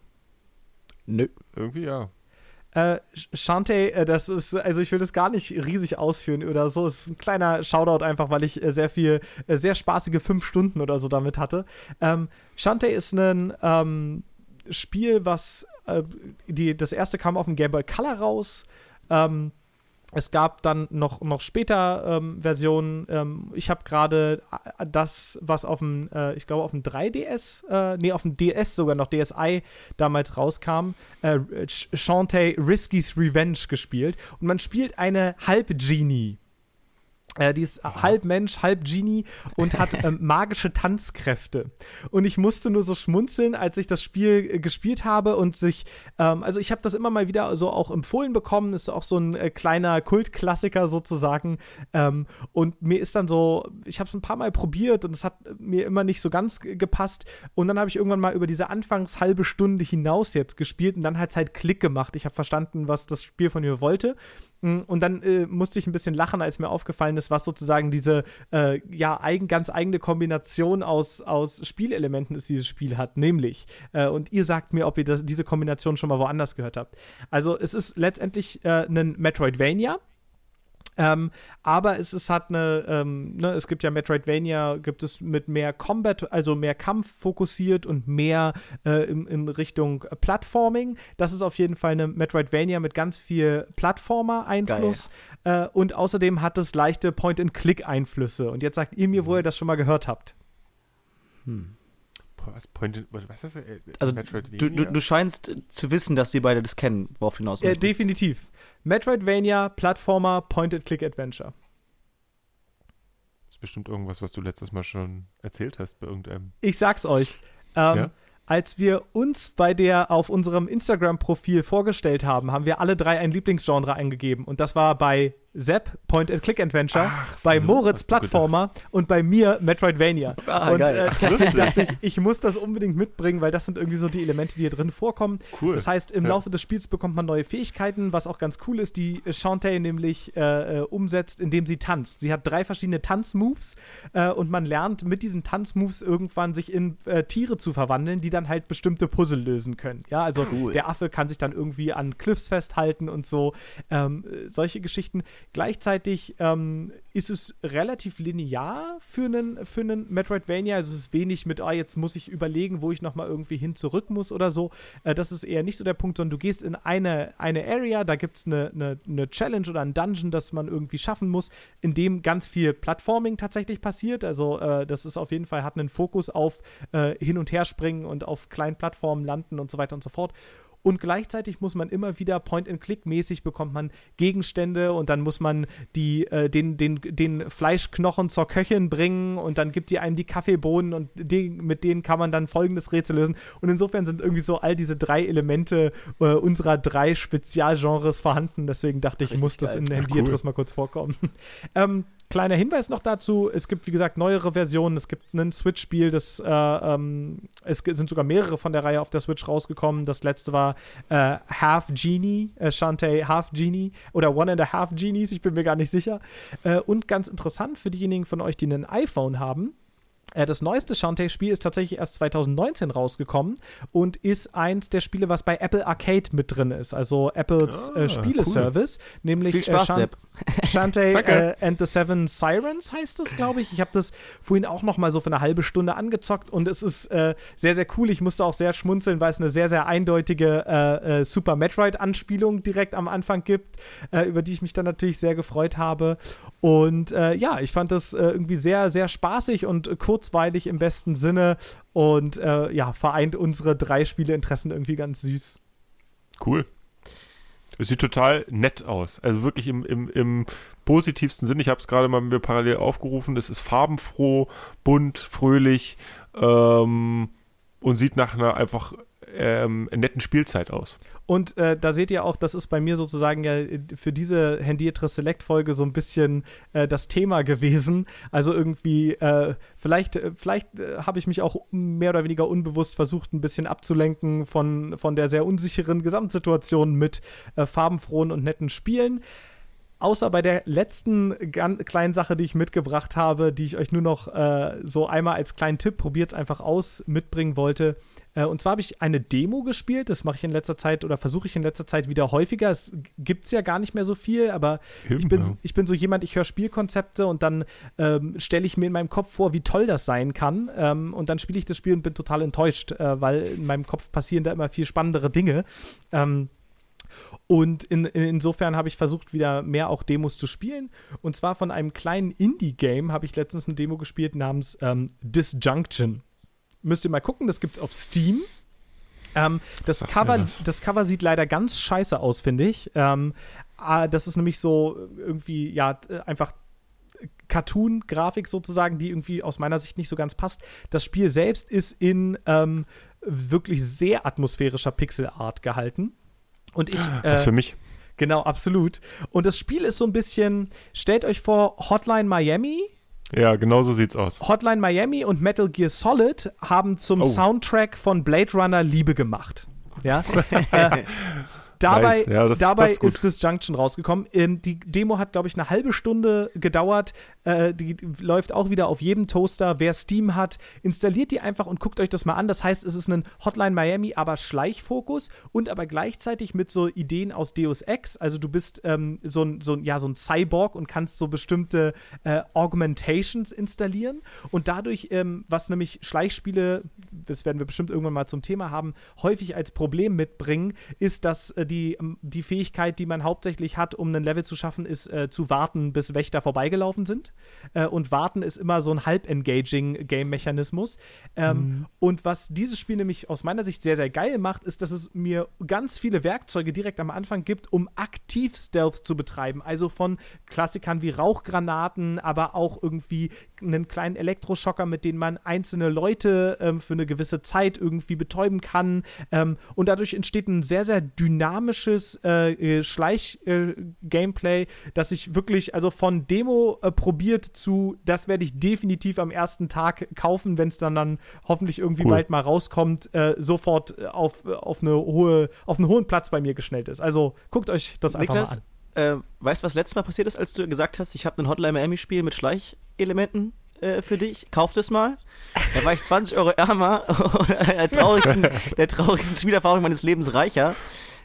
Nö. Irgendwie ja. Äh, Sh- Shantae, äh, das ist, also ich will das gar nicht riesig ausführen oder so. Es ist ein kleiner Shoutout einfach, weil ich äh, sehr viel, äh, sehr spaßige fünf Stunden oder so damit hatte. Ähm, Shantae ist ein ähm, Spiel, was äh, die, das erste kam auf dem Game Boy Color raus. Ähm, es gab dann noch, noch später ähm, Versionen. Ähm, ich habe gerade äh, das, was auf dem, äh, ich glaube, auf dem 3DS, äh, nee, auf dem DS sogar noch, DSi damals rauskam, äh, Sh- Shantae Risky's Revenge gespielt. Und man spielt eine Halb-Genie. Äh, die ist halb Mensch, halb Genie und hat ähm, magische Tanzkräfte. Und ich musste nur so schmunzeln, als ich das Spiel äh, gespielt habe und sich, ähm, also ich habe das immer mal wieder so auch empfohlen bekommen, ist auch so ein äh, kleiner Kultklassiker sozusagen. Ähm, und mir ist dann so, ich habe es ein paar Mal probiert und es hat mir immer nicht so ganz gepasst. Und dann habe ich irgendwann mal über diese anfangs halbe Stunde hinaus jetzt gespielt und dann hat es halt Klick gemacht. Ich habe verstanden, was das Spiel von mir wollte. Mm, Und dann äh, musste ich ein bisschen lachen, als mir aufgefallen ist, was sozusagen diese äh, ja eigen, ganz eigene Kombination aus, aus Spielelementen ist, dieses Spiel hat. Nämlich, äh, und ihr sagt mir, ob ihr das, diese Kombination schon mal woanders gehört habt. Also es ist letztendlich äh, ein Metroidvania. Ähm, aber es ist hat eine, ähm, ne, es gibt ja Metroidvania, gibt es mit mehr Combat, also mehr Kampf fokussiert und mehr äh, in, in, Richtung Plattforming. Das ist auf jeden Fall eine Metroidvania mit ganz viel Plattformer-Einfluss. Äh, und außerdem hat es leichte Point-and-Click-Einflüsse. Und jetzt sagt ihr mir, wo ihr das schon mal gehört habt. Hm. Was, Point was ist das? Äh, also du, du, du, scheinst zu wissen, dass sie beide das kennen, worauf hinaus äh, Definitiv. Metroidvania, Plattformer, Point-and-Click-Adventure. Das ist bestimmt irgendwas, was du letztes Mal schon erzählt hast bei irgendeinem. Ich sag's euch. Ähm, ja? Als wir uns bei der auf unserem Instagram-Profil vorgestellt haben, haben wir alle drei ein Lieblingsgenre eingegeben. Und das war bei Sepp Point-and-Click-Adventure, bei so, Moritz Plattformer und bei mir Metroidvania. Ah, und geil. Äh, dachte ich, ich muss das unbedingt mitbringen, weil das sind irgendwie so die Elemente, die hier drin vorkommen. Cool. Das heißt, im ja. Laufe des Spiels bekommt man neue Fähigkeiten, was auch ganz cool ist, die Shantae nämlich äh, äh, umsetzt, indem sie tanzt. Sie hat drei verschiedene Tanzmoves äh, und man lernt mit diesen Tanzmoves irgendwann sich in äh, Tiere zu verwandeln, die dann halt bestimmte Puzzle lösen können. Ja, also cool. der Affe kann sich dann irgendwie an Cliffs festhalten und so. Ähm, solche Geschichten. Gleichzeitig ähm, ist es relativ linear für einen, für einen Metroidvania. Also es ist wenig mit, ah, jetzt muss ich überlegen, wo ich nochmal irgendwie hin zurück muss oder so. Äh, das ist eher nicht so der Punkt, sondern du gehst in eine, eine Area, da gibt es eine, eine, eine Challenge oder ein Dungeon, das man irgendwie schaffen muss, in dem ganz viel Plattforming tatsächlich passiert. Also äh, das ist auf jeden Fall, hat einen Fokus auf äh, Hin- und Herspringen und auf kleinen Plattformen landen und so weiter und so fort und gleichzeitig muss man immer wieder Point-and-Click-mäßig bekommt man Gegenstände und dann muss man die, äh, den, den, den Fleischknochen zur Köchin bringen und dann gibt die einem die Kaffeebohnen und die, mit denen kann man dann folgendes Rätsel lösen. Und insofern sind irgendwie so all diese drei Elemente äh, unserer drei Spezialgenres vorhanden. Deswegen dachte ich, Richtig muss das in der Handiatris cool. mal kurz vorkommen. ähm, kleiner Hinweis noch dazu: Es gibt, wie gesagt, neuere Versionen. Es gibt ein Switch-Spiel, das äh, ähm, es sind sogar mehrere von der Reihe auf der Switch rausgekommen. Das letzte war äh, Half Genie, äh, Shantae Half Genie oder One and a Half Genies, ich bin mir gar nicht sicher. Äh, und ganz interessant für diejenigen von euch, die ein iPhone haben, äh, das neueste Shantae-Spiel ist tatsächlich erst 2019 rausgekommen und ist eins der Spiele, was bei Apple Arcade mit drin ist, also Apples äh, ah, äh, Spieleservice, cool. nämlich Viel Spaß, äh, Shantae äh, and the Seven Sirens heißt es, glaube ich. Ich habe das vorhin auch noch mal so für eine halbe Stunde angezockt und es ist äh, sehr, sehr cool. Ich musste auch sehr schmunzeln, weil es eine sehr, sehr eindeutige äh, äh Super Metroid-Anspielung direkt am Anfang gibt, äh, über die ich mich dann natürlich sehr gefreut habe. Und äh, ja, ich fand das irgendwie sehr, sehr spaßig und kurzweilig im besten Sinne und ja, vereint unsere drei Spieleinteressen irgendwie ganz süß. Cool. Es sieht total nett aus. Also wirklich im, im, im positivsten Sinn. Ich habe es gerade mal mir parallel aufgerufen. Es ist farbenfroh, bunt, fröhlich ähm, und sieht nach einer einfach ähm, netten Spielzeit aus. Und äh, da seht ihr auch, das ist bei mir sozusagen ja für diese Handiatre Select-Folge so ein bisschen äh, das Thema gewesen. Also irgendwie, äh, vielleicht, äh, vielleicht äh, habe ich mich auch mehr oder weniger unbewusst versucht, ein bisschen abzulenken von, von der sehr unsicheren Gesamtsituation mit äh, farbenfrohen und netten Spielen. Außer bei der letzten kleinen Sache, die ich mitgebracht habe, die ich euch nur noch so einmal als kleinen Tipp, probiert einfach aus, mitbringen wollte äh, und zwar habe ich eine Demo gespielt. Das mache ich in letzter Zeit oder versuche ich in letzter Zeit wieder häufiger. Es gibt es ja gar nicht mehr so viel, aber ich, bin, ich bin so jemand, ich höre Spielkonzepte und dann ähm, stelle ich mir in meinem Kopf vor, wie toll das sein kann. Ähm, und dann spiele ich das Spiel und bin total enttäuscht, äh, weil in meinem Kopf passieren da immer viel spannendere Dinge. Ähm, und in, insofern habe ich versucht, wieder mehr auch Demos zu spielen. Und zwar von einem kleinen Indie-Game habe ich letztens eine Demo gespielt namens ähm, Disjunction müsst ihr mal gucken, das gibt's auf Steam. Ähm, das, Cover, das Cover sieht leider ganz scheiße aus, finde ich. Ähm, ah, das ist nämlich so irgendwie, ja, einfach Cartoon-Grafik sozusagen, die irgendwie aus meiner Sicht nicht so ganz passt. Das Spiel selbst ist in ähm, wirklich sehr atmosphärischer Pixelart gehalten. Und ich. Äh, das für mich. Genau, absolut. Und das Spiel ist so ein bisschen, stellt euch vor, Hotline Miami ja, genau so sieht's aus. Hotline Miami und Metal Gear Solid haben zum oh. Soundtrack von Blade Runner Liebe gemacht. Ja. Dabei, Nice. Ja, das- dabei das ist ist Disjunction rausgekommen. Ähm, die Demo hat, glaube ich, eine halbe Stunde gedauert. Äh, die läuft auch wieder auf jedem Toaster. Wer Steam hat, installiert die einfach und guckt euch das mal an. Das heißt, es ist ein Hotline Miami, aber Schleichfokus und aber gleichzeitig mit so Ideen aus Deus Ex. Also du bist ähm, so, ein, so, ein, ja, so ein Cyborg und kannst so bestimmte äh, Augmentations installieren. Und dadurch, ähm, was nämlich Schleichspiele, das werden wir bestimmt irgendwann mal zum Thema haben, häufig als Problem mitbringen, ist, dass äh, die, ähm, die Fähigkeit, die man hauptsächlich hat, um ein Level zu schaffen, ist äh, zu warten, bis Wächter vorbeigelaufen sind. Äh, und warten ist immer so ein halb-engaging Game-Mechanismus. Ähm, Und was dieses Spiel nämlich aus meiner Sicht sehr, sehr geil macht, ist, dass es mir ganz viele Werkzeuge direkt am Anfang gibt, um aktiv Stealth zu betreiben. Also von Klassikern wie Rauchgranaten, aber auch irgendwie einen kleinen Elektroschocker, mit dem man einzelne Leute ähm, für eine gewisse Zeit irgendwie betäuben kann. Ähm, und dadurch entsteht ein sehr, sehr dynamisches äh, Schleich-Gameplay, das sich wirklich, also von Demo äh, probiert zu, das werde ich definitiv am ersten Tag kaufen, wenn es dann, dann hoffentlich irgendwie Cool. bald mal rauskommt, äh, sofort äh, auf, auf, eine hohe, auf einen hohen Platz bei mir geschnellt ist. Also guckt euch das einfach Niklas, mal an. äh, weißt du, was letztes Mal passiert ist, als du gesagt hast, ich habe ein Hotline Miami-Spiel mit Schleichelementen äh, für dich? Kauf das mal. Da war ich 20 Euro ärmer und der traurigsten, der traurigsten Spielerfahrung meines Lebens reicher.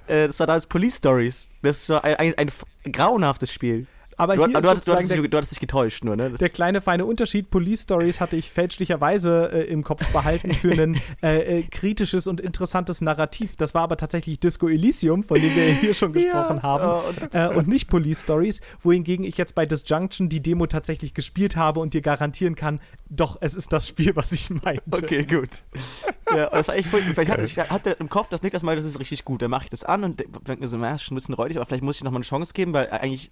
Äh, das war damals Police Stories. Das war ein, ein, ein grauenhaftes Spiel. Aber Du, hier du, ist hattest, du, hattest der, dich, du hattest dich getäuscht nur, ne? Das, Der kleine feine Unterschied, Police Stories hatte ich fälschlicherweise äh, im Kopf behalten für ein äh, äh, kritisches und interessantes Narrativ. Das war aber tatsächlich Disco Elysium, von dem wir hier schon gesprochen haben. Oh, und- äh, und nicht Police Stories, wohingegen ich jetzt bei Disjunction die Demo tatsächlich gespielt habe und dir garantieren kann, doch, es ist das Spiel, was ich meinte. Okay, gut. ja, das war echt voll, ich hatte, ich hatte im Kopf, dass Niklas meinte, das ist richtig gut. Dann mache ich das an und denke mir so, na, ist schon ein bisschen räudig, aber vielleicht muss ich noch mal eine Chance geben, weil eigentlich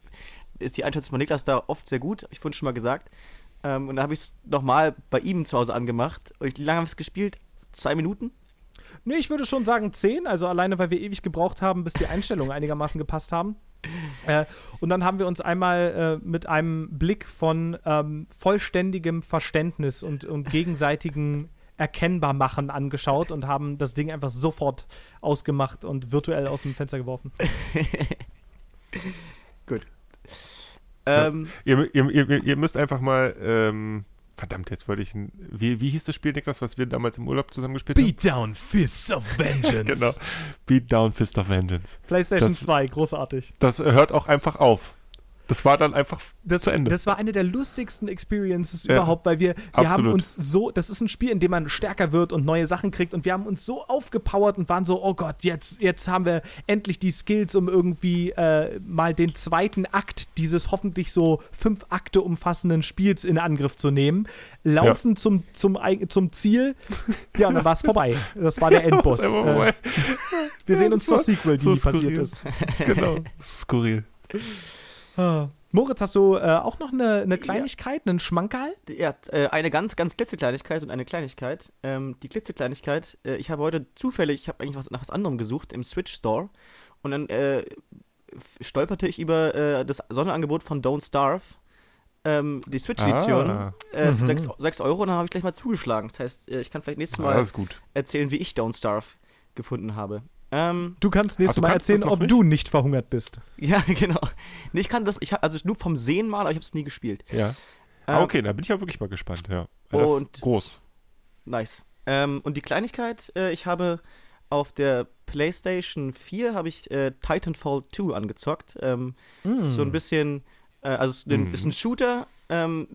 ist die Einschätzung von Niklas da oft sehr gut. Ich vorhin schon mal gesagt. Ähm, und dann habe ich es nochmal bei ihm zu Hause angemacht. Und wie lange haben wir es gespielt? Zwei Minuten? Nee, ich würde schon sagen 10, also alleine, weil wir ewig gebraucht haben, bis die Einstellungen einigermaßen gepasst haben. Äh, und dann haben wir uns einmal äh, mit einem Blick von ähm, vollständigem Verständnis und, und gegenseitigem Erkennbarmachen angeschaut und haben das Ding einfach sofort ausgemacht und virtuell aus dem Fenster geworfen. Ähm, Ihr, ihr, ihr, ihr müsst einfach mal, ähm, verdammt, jetzt wollte ich, ein, wie, wie hieß das Spiel, Niklas, was wir damals im Urlaub zusammen gespielt haben? Beatdown Fists of Vengeance. Genau. Beat Down Fist of Vengeance. PlayStation Das- 2, großartig. Das hört auch einfach auf. Das war dann einfach Das, zu Ende. das war eine der lustigsten Experiences Ja, überhaupt, weil wir, wir haben uns so, das ist ein Spiel, in dem man stärker wird und neue Sachen kriegt und wir haben uns so aufgepowert und waren so, oh Gott, jetzt, jetzt haben wir endlich die Skills, um irgendwie äh, mal den zweiten Akt dieses hoffentlich so fünf Akte umfassenden Spiels in Angriff zu nehmen, laufen zum, zum, eig- zum Ziel, ja, und dann war es vorbei. Das war der Endboss. Einfach Äh, wir sehen Ja, uns zur Sequel, die so nie passiert ist. genau. Skurril. Ah. Moritz, hast du äh, auch noch eine, eine Kleinigkeit, einen Schmankerl? ja, äh, eine ganz, ganz klitzekleinigkeit und eine Kleinigkeit. Ähm, die klitzekleinigkeit, äh, ich habe heute zufällig, ich habe eigentlich was, nach was anderem gesucht im Switch Store und dann äh, stolperte ich über äh, das Sonderangebot von Don't Starve, ähm, die Switch-Edition, Ah, äh, Mhm. für 6, sechs Euro und dann habe ich gleich mal zugeschlagen. Das heißt, äh, ich kann vielleicht nächstes ah, Mal gut. erzählen, wie ich Don't Starve gefunden habe. Ähm, Du kannst nächstes du Mal erzählen, ob nicht? du nicht verhungert bist. ja, genau. Nee, ich kann das, ich also nur vom Sehen mal, aber ich habe es nie gespielt. Ja. Ähm, Ah, okay, da bin ich ja wirklich mal gespannt, ja. Das Und- ist groß. Nice. Ähm, und die Kleinigkeit, äh, ich habe auf der PlayStation 4 habe ich äh, Titanfall 2 angezockt. Ähm, So ein bisschen, äh, also es ist ein, Mhm. ist ein Shooter, ähm,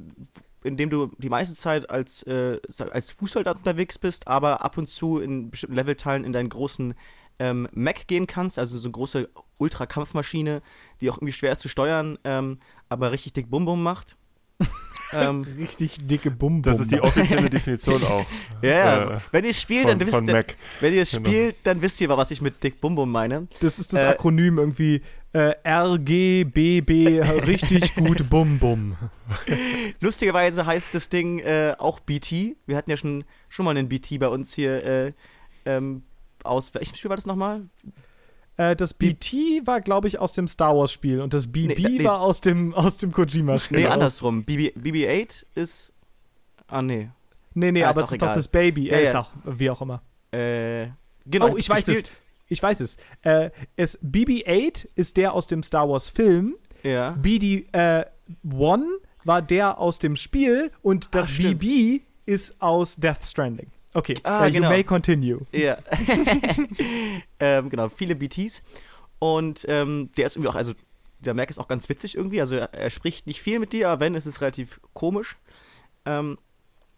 in dem du die meiste Zeit als, äh, als Fußsoldat unterwegs bist, aber ab und zu in bestimmten Levelteilen in deinen großen ähm, Mac gehen kannst, also so eine große Ultra-Kampfmaschine, die auch irgendwie schwer ist zu steuern, ähm, aber richtig dick Bum-Bum macht. ähm, Richtig dicke Bum Das ist die offizielle Definition auch. ja, ja. Äh, wenn ihr spielt, von, dann wisst ihr, wenn ihr es Genau. spielt, dann wisst ihr, was ich mit dick Bum-Bum meine. Das ist das Äh, Akronym irgendwie äh, RGBB, richtig gut Bum Bum. Lustigerweise heißt das Ding äh, auch BT. Wir hatten ja schon, schon mal einen BT bei uns hier äh, ähm, aus. Welchem Spiel war das nochmal? Äh, das BT war, glaube ich, aus dem Star Wars Spiel und das BB Nee, nee. war aus dem, aus dem Kojima-Spiel. Nee, andersrum. BB, BB-8 ist. Ah, nee. Nee, nee, Ja, aber es ist doch egal. das Baby. Ja, Äh, ja. ist auch, wie auch immer. Äh, genau. Oh, ich weiß es. ich weiß es. Äh, es BB-8 ist der aus dem Star Wars Film. Ja. BD äh, One war der aus dem Spiel und das Ach. BB ist aus Death Stranding. Okay, Ah, you genau. may continue. Ja. ähm, genau, viele BTs. Und ähm, der ist irgendwie auch, also der Mac ist auch ganz witzig irgendwie. Also er, er spricht nicht viel mit dir, aber wenn, ist es relativ komisch. Ähm,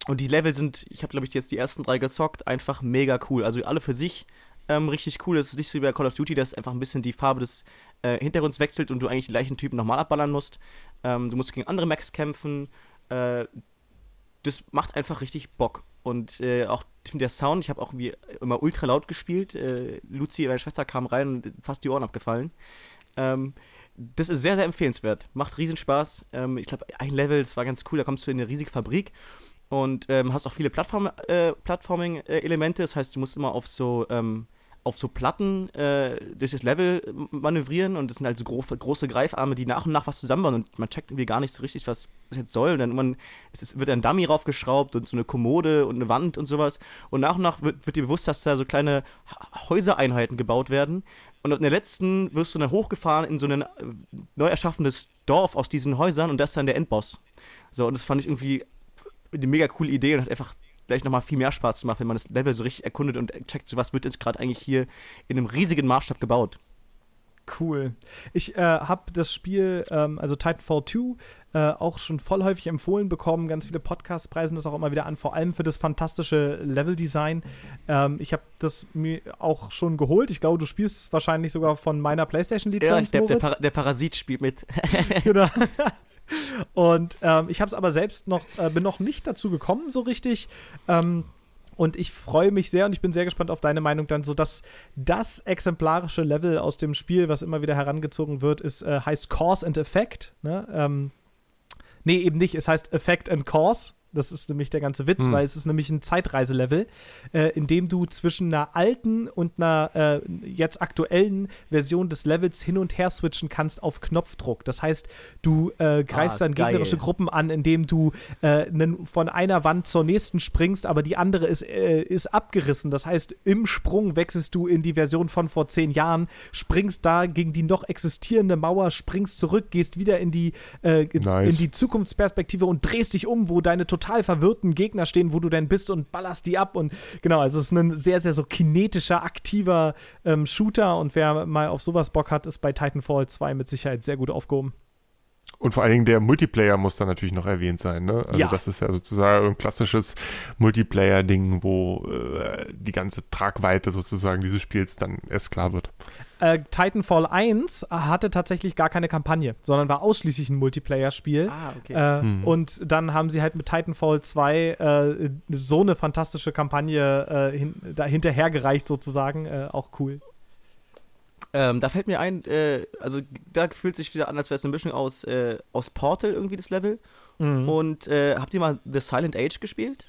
und die Level sind, ich habe glaube ich jetzt die ersten drei gezockt, einfach mega cool. Also alle für sich ähm, richtig cool. Es ist nicht so wie bei Call of Duty, dass einfach ein bisschen die Farbe des äh, Hintergrunds wechselt und du eigentlich die gleichen Typen nochmal abballern musst. Ähm, du musst gegen andere Macs kämpfen. Äh, das macht einfach richtig Bock. Und äh, auch der Sound, ich habe auch wie immer ultra laut gespielt. Äh, Luzi, meine Schwester, kam rein und fast die Ohren abgefallen. Ähm, das ist sehr, sehr empfehlenswert. Macht riesen Spaß. Ähm, ich glaube, ein Level, das war ganz cool, da kommst du in eine riesige Fabrik und ähm, hast auch viele Plattform, äh, Plattforming-Elemente. Das heißt, du musst immer auf so, ähm, auf so Platten äh, durch das Level manövrieren und das sind halt so große, große Greifarme, die nach und nach was zusammenbauen und man checkt irgendwie gar nicht so richtig, was das jetzt soll. Und dann man, es ist, wird ein Dummy raufgeschraubt und so eine Kommode und eine Wand und sowas. Und nach und nach wird, wird dir bewusst, dass da so kleine Häusereinheiten gebaut werden. Und in der letzten wirst du dann hochgefahren in so ein äh, neu erschaffenes Dorf aus diesen Häusern und das ist dann der Endboss. So, und das fand ich irgendwie eine mega coole Idee und hat einfach gleich nochmal viel mehr Spaß gemacht, wenn man das Level so richtig erkundet und checkt, so was wird jetzt gerade eigentlich hier in einem riesigen Maßstab gebaut. Cool. Ich äh, habe das Spiel, ähm, also Titanfall 2, äh, auch schon voll häufig empfohlen bekommen. Ganz viele Podcasts preisen das auch immer wieder an, vor allem für das fantastische Leveldesign. Ähm, ich habe das mir auch schon geholt. Ich glaube, du spielst es wahrscheinlich sogar von meiner PlayStation-Lizenz. der, der, Moritz. Para der Parasit spielt mit. genau. Und ähm, ich habe es aber selbst noch, äh, bin noch nicht dazu gekommen, so richtig. Ähm, und ich freue mich sehr und ich bin sehr gespannt auf deine Meinung dann, so dass das exemplarische Level aus dem Spiel, was immer wieder herangezogen wird, ist, äh, heißt Cause and Effect. Ne? Ähm, nee, eben nicht. Es heißt Effect and Cause. Das ist nämlich der ganze Witz, Hm. weil es ist nämlich ein Zeitreiselevel, äh, in dem du zwischen einer alten und einer äh, jetzt aktuellen Version des Levels hin und her switchen kannst auf Knopfdruck. Das heißt, du äh, greifst Ah, dann geil. gegnerische Gruppen an, indem du äh, von einer Wand zur nächsten springst, aber die andere ist, äh, ist abgerissen. Das heißt, im Sprung wechselst du in die Version von vor zehn Jahren, springst da gegen die noch existierende Mauer, springst zurück, gehst wieder in die, äh, in- Nice. in die Zukunftsperspektive und drehst dich um, wo deine total verwirrten Gegner stehen, wo du denn bist und ballerst die ab. Und genau, also es ist ein sehr, sehr so kinetischer, aktiver ähm, Shooter und wer mal auf sowas Bock hat, ist bei Titanfall 2 mit Sicherheit sehr gut aufgehoben. Und vor allen Dingen der Multiplayer muss da natürlich noch erwähnt sein. Ne? Also Ja. das ist ja sozusagen ein klassisches Multiplayer-Ding, wo äh, die ganze Tragweite sozusagen dieses Spiels dann erst klar wird. Äh, Titanfall 1 hatte tatsächlich gar keine Kampagne, sondern war ausschließlich ein Multiplayer-Spiel. Ah, okay. Äh, Hm. Und dann haben sie halt mit Titanfall 2 äh, so eine fantastische Kampagne äh, hin, da hinterhergereicht, sozusagen. Äh, auch cool. Ähm, da fällt mir ein, äh, also da fühlt sich wieder an, als wäre es eine Mischung aus, äh, aus Portal irgendwie das Level. Mhm. Und äh, habt ihr mal The Silent Age gespielt?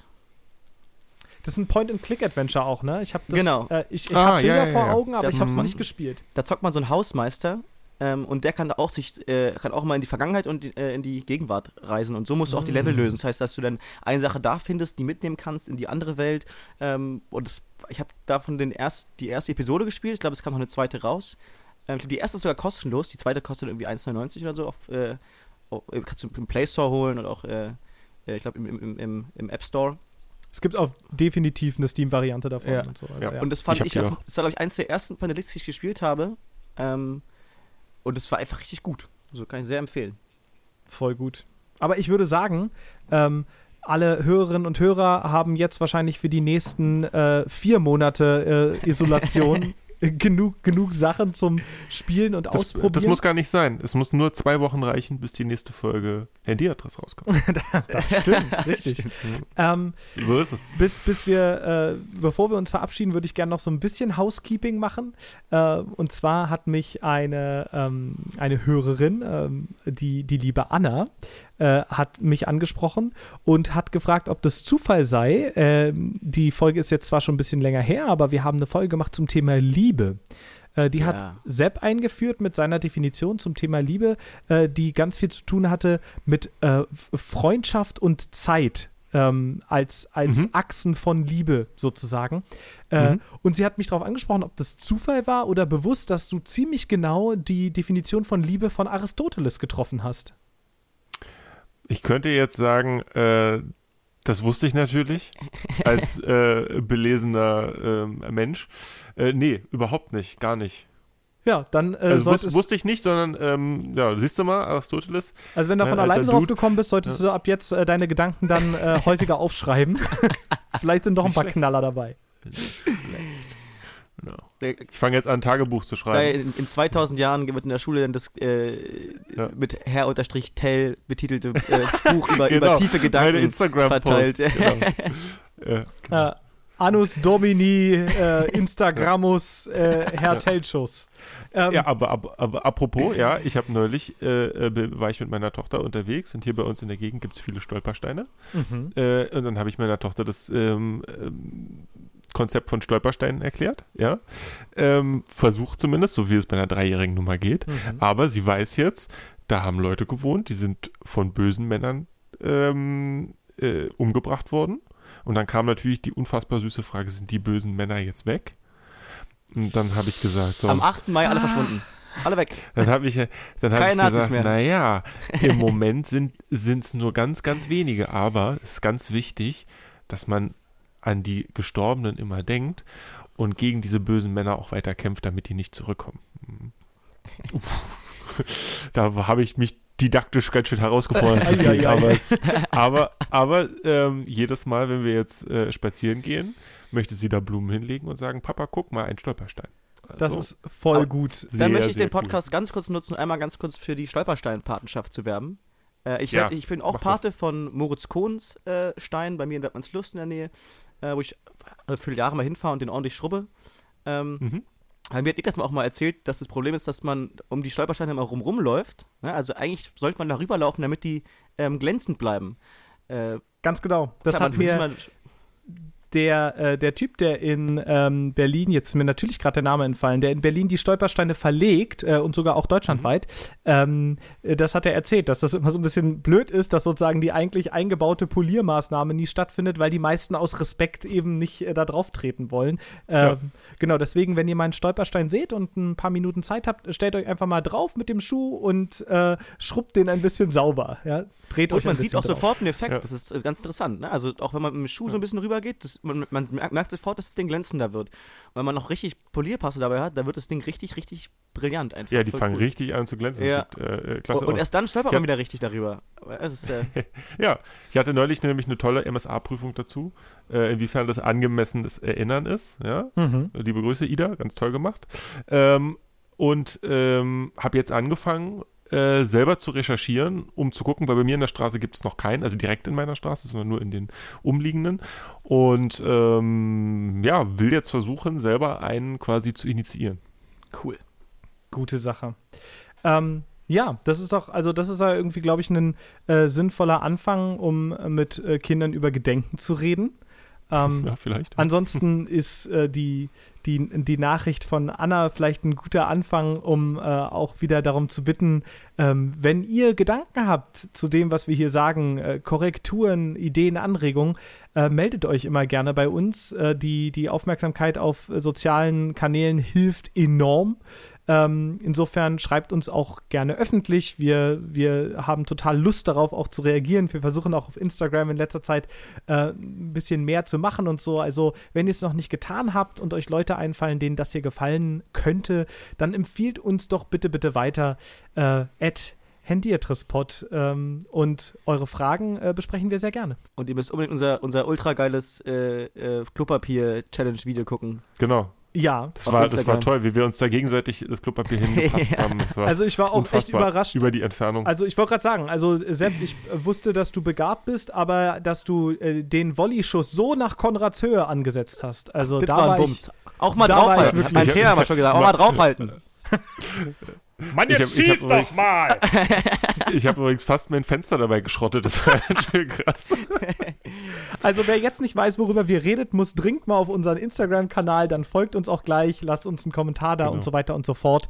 Das ist ein Point-and-Click-Adventure auch, ne? Ich habe das. Genau. Äh, ich ich Ah, habe Bilder ja, ja, vor ja. Augen, aber Das ich habe es nicht gespielt. Da zockt man so einen Hausmeister ähm, und der kann da auch sich, äh, kann auch mal in die Vergangenheit und äh, in die Gegenwart reisen. Und so musst du auch die Level Mm. lösen. Das heißt, dass du dann eine Sache da findest, die mitnehmen kannst in die andere Welt. Ähm, und das, ich habe davon den erst, die erste Episode gespielt. Ich glaube, es kam noch eine zweite raus. Ähm, ich glaube, die erste ist sogar kostenlos. Die zweite kostet irgendwie 1,99 oder so. Auf, äh, auf, kannst du im Play Store holen und auch, äh, äh, ich glaube, im, im, im, im App Store. Es gibt auch definitiv eine Steam-Variante davon Ja. und so weiter. Ja. Ja. Und das fand Ich ich, das war, glaube ich, eins der ersten Panelists, die ich gespielt habe. Ähm, und es war einfach richtig gut. So kann ich sehr empfehlen. Voll gut. Aber ich würde sagen, ähm, alle Hörerinnen und Hörer haben jetzt wahrscheinlich für die nächsten äh, vier Monate äh, Isolation genug, genug Sachen zum Spielen und Das, Ausprobieren. das muss gar nicht sein. Es muss nur zwei Wochen reichen, bis die nächste Folge Handyadresse rauskommt. das stimmt, richtig. ähm, so ist es. bis, bis wir, äh, bevor wir uns verabschieden, würde ich gerne noch so ein bisschen Housekeeping machen. Äh, und zwar hat mich eine, ähm, eine Hörerin, ähm, die, die liebe Anna, äh, hat mich angesprochen und hat gefragt, ob das Zufall sei. Ähm, die Folge ist jetzt zwar schon ein bisschen länger her, aber wir haben eine Folge gemacht zum Thema Liebe. Äh, die Ja. hat Sepp eingeführt mit seiner Definition zum Thema Liebe, äh, die ganz viel zu tun hatte mit äh, Freundschaft und Zeit ähm, als, als Mhm. Achsen von Liebe sozusagen. Äh, Mhm. Und sie hat mich darauf angesprochen, ob das Zufall war oder bewusst, dass du ziemlich genau die Definition von Liebe von Aristoteles getroffen hast. Ich könnte jetzt sagen, äh, das wusste ich natürlich als äh, belesener ähm, Mensch. Äh, nee, überhaupt nicht, gar nicht. Ja, dann äh, Also wus wusste ich nicht, sondern ähm, ja, siehst du mal, Aristoteles. also wenn du von Mein alleine drauf Dude. gekommen bist, solltest du ab jetzt äh, deine Gedanken dann äh, häufiger aufschreiben. Vielleicht sind doch ein paar Knaller dabei. Genau. Der- Ich fange jetzt an, ein Tagebuch zu Sei, schreiben. in, in 2000 Jahren wird in der Schule dann das äh, Ja. mit Herr unterstrich Tell betitelte äh, Buch über, Genau, über tiefe Meine Gedanken Instagram-Posts. verteilt. Genau. ja. Äh, Anus Domini, äh, Instagrammus, äh, Herr Ja. Teltschuss. Ähm, Ja, aber, aber, aber apropos, ja, ich habe neulich, äh, äh, war ich mit meiner Tochter unterwegs und hier bei uns in der Gegend gibt es viele Stolpersteine. mhm. Äh, und dann habe ich meiner Tochter das ähm, ähm, Konzept von Stolpersteinen erklärt, ja. Ähm, versucht zumindest, so wie es bei einer Dreijährigen nun mal geht. Mhm. Aber sie weiß jetzt, da haben Leute gewohnt, die sind von bösen Männern ähm, äh, umgebracht worden. Und dann kam natürlich die unfassbar süße Frage, sind die bösen Männer jetzt weg? Und dann habe ich gesagt, so, Am 8. Mai alle verschwunden. Alle weg. dann habe ich, dann hab Keine ich gesagt, naja, im Moment sind es nur ganz, ganz wenige, aber es ist ganz wichtig, dass man an die Gestorbenen immer denkt und gegen diese bösen Männer auch weiter kämpft, damit die nicht zurückkommen. Mhm. Uff. Da habe ich mich didaktisch ganz schön herausgefordert. Ei, ei. aber, es, aber, aber ähm, jedes Mal, wenn wir jetzt äh, spazieren gehen, möchte sie da Blumen hinlegen und sagen, Papa, guck mal, ein Stolperstein. Das Also, ist voll gut. sehr, Dann möchte ich den cool. Podcast ganz kurz nutzen, um einmal ganz kurz für die Stolperstein-Patenschaft zu werben. Äh, ich, Ja, werd, ich bin auch Pate von Moritz Kohns äh, Stein bei mir in Wertmannslust in der Nähe, äh, wo ich äh, viele Jahre mal hinfahre und den ordentlich schrubbe. Ähm, Mhm. Mir hat Niklas auch mal erzählt, dass das Problem ist, dass man um die Stolpersteine immer rumrum läuft. Ne? Also eigentlich sollte man darüber laufen, damit die ähm, glänzend bleiben. Äh, Ganz genau. Das klar, hat mir der, äh, der Typ, der in ähm, Berlin, jetzt ist mir natürlich gerade der Name entfallen, der in Berlin die Stolpersteine verlegt äh, und sogar auch deutschlandweit, ähm, äh, das hat er erzählt, dass das immer so ein bisschen blöd ist, dass sozusagen die eigentlich eingebaute Poliermaßnahme nie stattfindet, weil die meisten aus Respekt eben nicht äh, da drauf treten wollen. Ähm, Ja. Genau, deswegen, wenn ihr meinen Stolperstein seht und ein paar Minuten Zeit habt, stellt euch einfach mal drauf mit dem Schuh und äh, schrubbt den ein bisschen sauber. Ja? Dreht euch Und man ein sieht auch drauf. sofort einen Effekt. Ja. Das ist äh, ganz interessant. Ne? Also auch wenn man mit dem Schuh so ein bisschen rübergeht, das, man, man merkt, sofort, dass das Ding glänzender wird. Und wenn man noch richtig Polierpaste dabei hat, dann wird das Ding richtig, richtig brillant einfach. Ja, die fangen cool. richtig an zu glänzen. Ja. Das sieht äh, äh, klasse Und, und aus. erst dann stolpert Ja. man wieder richtig darüber. Ist, äh, Ja, ich hatte neulich nämlich eine tolle MSA-Prüfung dazu, äh, inwiefern das angemessenes Erinnern ist. Ja, Mhm. liebe Grüße, Ida, ganz toll gemacht. Ähm, und ähm, habe jetzt angefangen, äh, selber zu recherchieren, um zu gucken, weil bei mir in der Straße gibt es noch keinen, also direkt in meiner Straße, sondern nur in den umliegenden. Und ähm, ja, will jetzt versuchen, selber einen quasi zu initiieren. cool. Gute Sache. Ähm, ja, das ist doch, also das ist ja irgendwie, glaube ich, ein äh, sinnvoller Anfang, um mit äh, Kindern über Gedenken zu reden. Ähm, Ja, vielleicht. Ansonsten ist äh, die, die, die Nachricht von Anna vielleicht ein guter Anfang, um äh, auch wieder darum zu bitten, ähm, wenn ihr Gedanken habt zu dem, was wir hier sagen, äh, Korrekturen, Ideen, Anregungen, äh, meldet euch immer gerne bei uns. Äh, die, die Aufmerksamkeit auf äh, sozialen Kanälen hilft enorm. Ähm, insofern schreibt uns auch gerne öffentlich. Wir, wir haben total Lust darauf, auch zu reagieren. Wir versuchen auch auf Instagram in letzter Zeit äh, ein bisschen mehr zu machen und so. Also, wenn ihr es noch nicht getan habt und euch Leute einfallen, denen das hier gefallen könnte, dann empfiehlt uns doch bitte, bitte weiter. Äh, at Handyadresspot ähm, und eure Fragen äh, besprechen wir sehr gerne. Und ihr müsst unbedingt unser, unser ultra geiles äh, äh, Klopapier-Challenge-Video gucken. Genau. Ja, Das war, das war toll, wie wir uns da gegenseitig das Klopapier hingepasst Ja. haben. Also ich war auch echt überrascht. über die Entfernung. Also ich wollte gerade sagen, also Sepp, ich äh, wusste, dass du begabt bist, aber dass du äh, den Volleyschuss so nach Konrads Höhe angesetzt hast. Also Das da war war ich. Auch mal war ich draufhalten. Hat wirklich- mein Trainer mal schon gesagt. Auch mal draufhalten. Mann, jetzt schieß doch mal! Ich habe übrigens fast mein Fenster dabei geschrottet. Das war ganz schön krass. Also wer jetzt nicht weiß, worüber wir redet, muss dringend mal auf unseren Instagram-Kanal, dann folgt uns auch gleich, lasst uns einen Kommentar da Genau. und so weiter und so fort.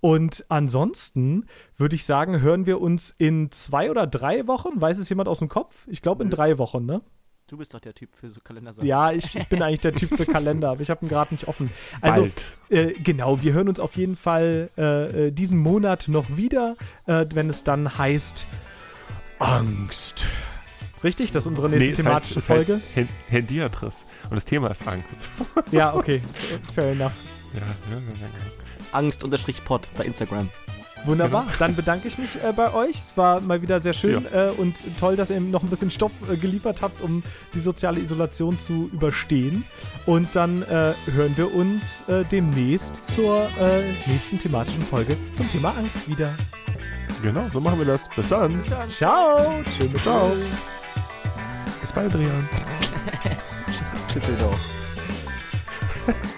Und ansonsten würde ich sagen, hören wir uns in zwei oder drei Wochen. Weiß es jemand aus dem Kopf? Ich glaube in drei Wochen, ne? Du bist doch der Typ für so Kalendersachen. Ja, ich, ich bin eigentlich der Typ für Kalender, aber ich habe ihn gerade nicht offen. Also, Bald. Äh, genau, wir hören uns auf jeden Fall äh, äh, diesen Monat noch wieder, äh, wenn es dann heißt Angst. Richtig? Das ist unsere nächste Nee, es thematische heißt, heißt Folge? Hen- Handiatris. Und das Thema ist Angst. Ja, okay. Fair enough. Ja, ja, ja, ja. Angst-Pod bei Instagram. Wunderbar. Genau. Dann bedanke ich mich äh, bei euch. Es war mal wieder sehr schön äh, und toll, dass ihr noch ein bisschen Stoff äh, geliefert habt, um die soziale Isolation zu überstehen. Und dann äh, hören wir uns äh, demnächst zur äh, nächsten thematischen Folge zum Thema Angst wieder. Genau, so machen wir das. Bis dann. Ciao. Tschüss. Ciao. Bis bald, Adrian. Tschüss, doch.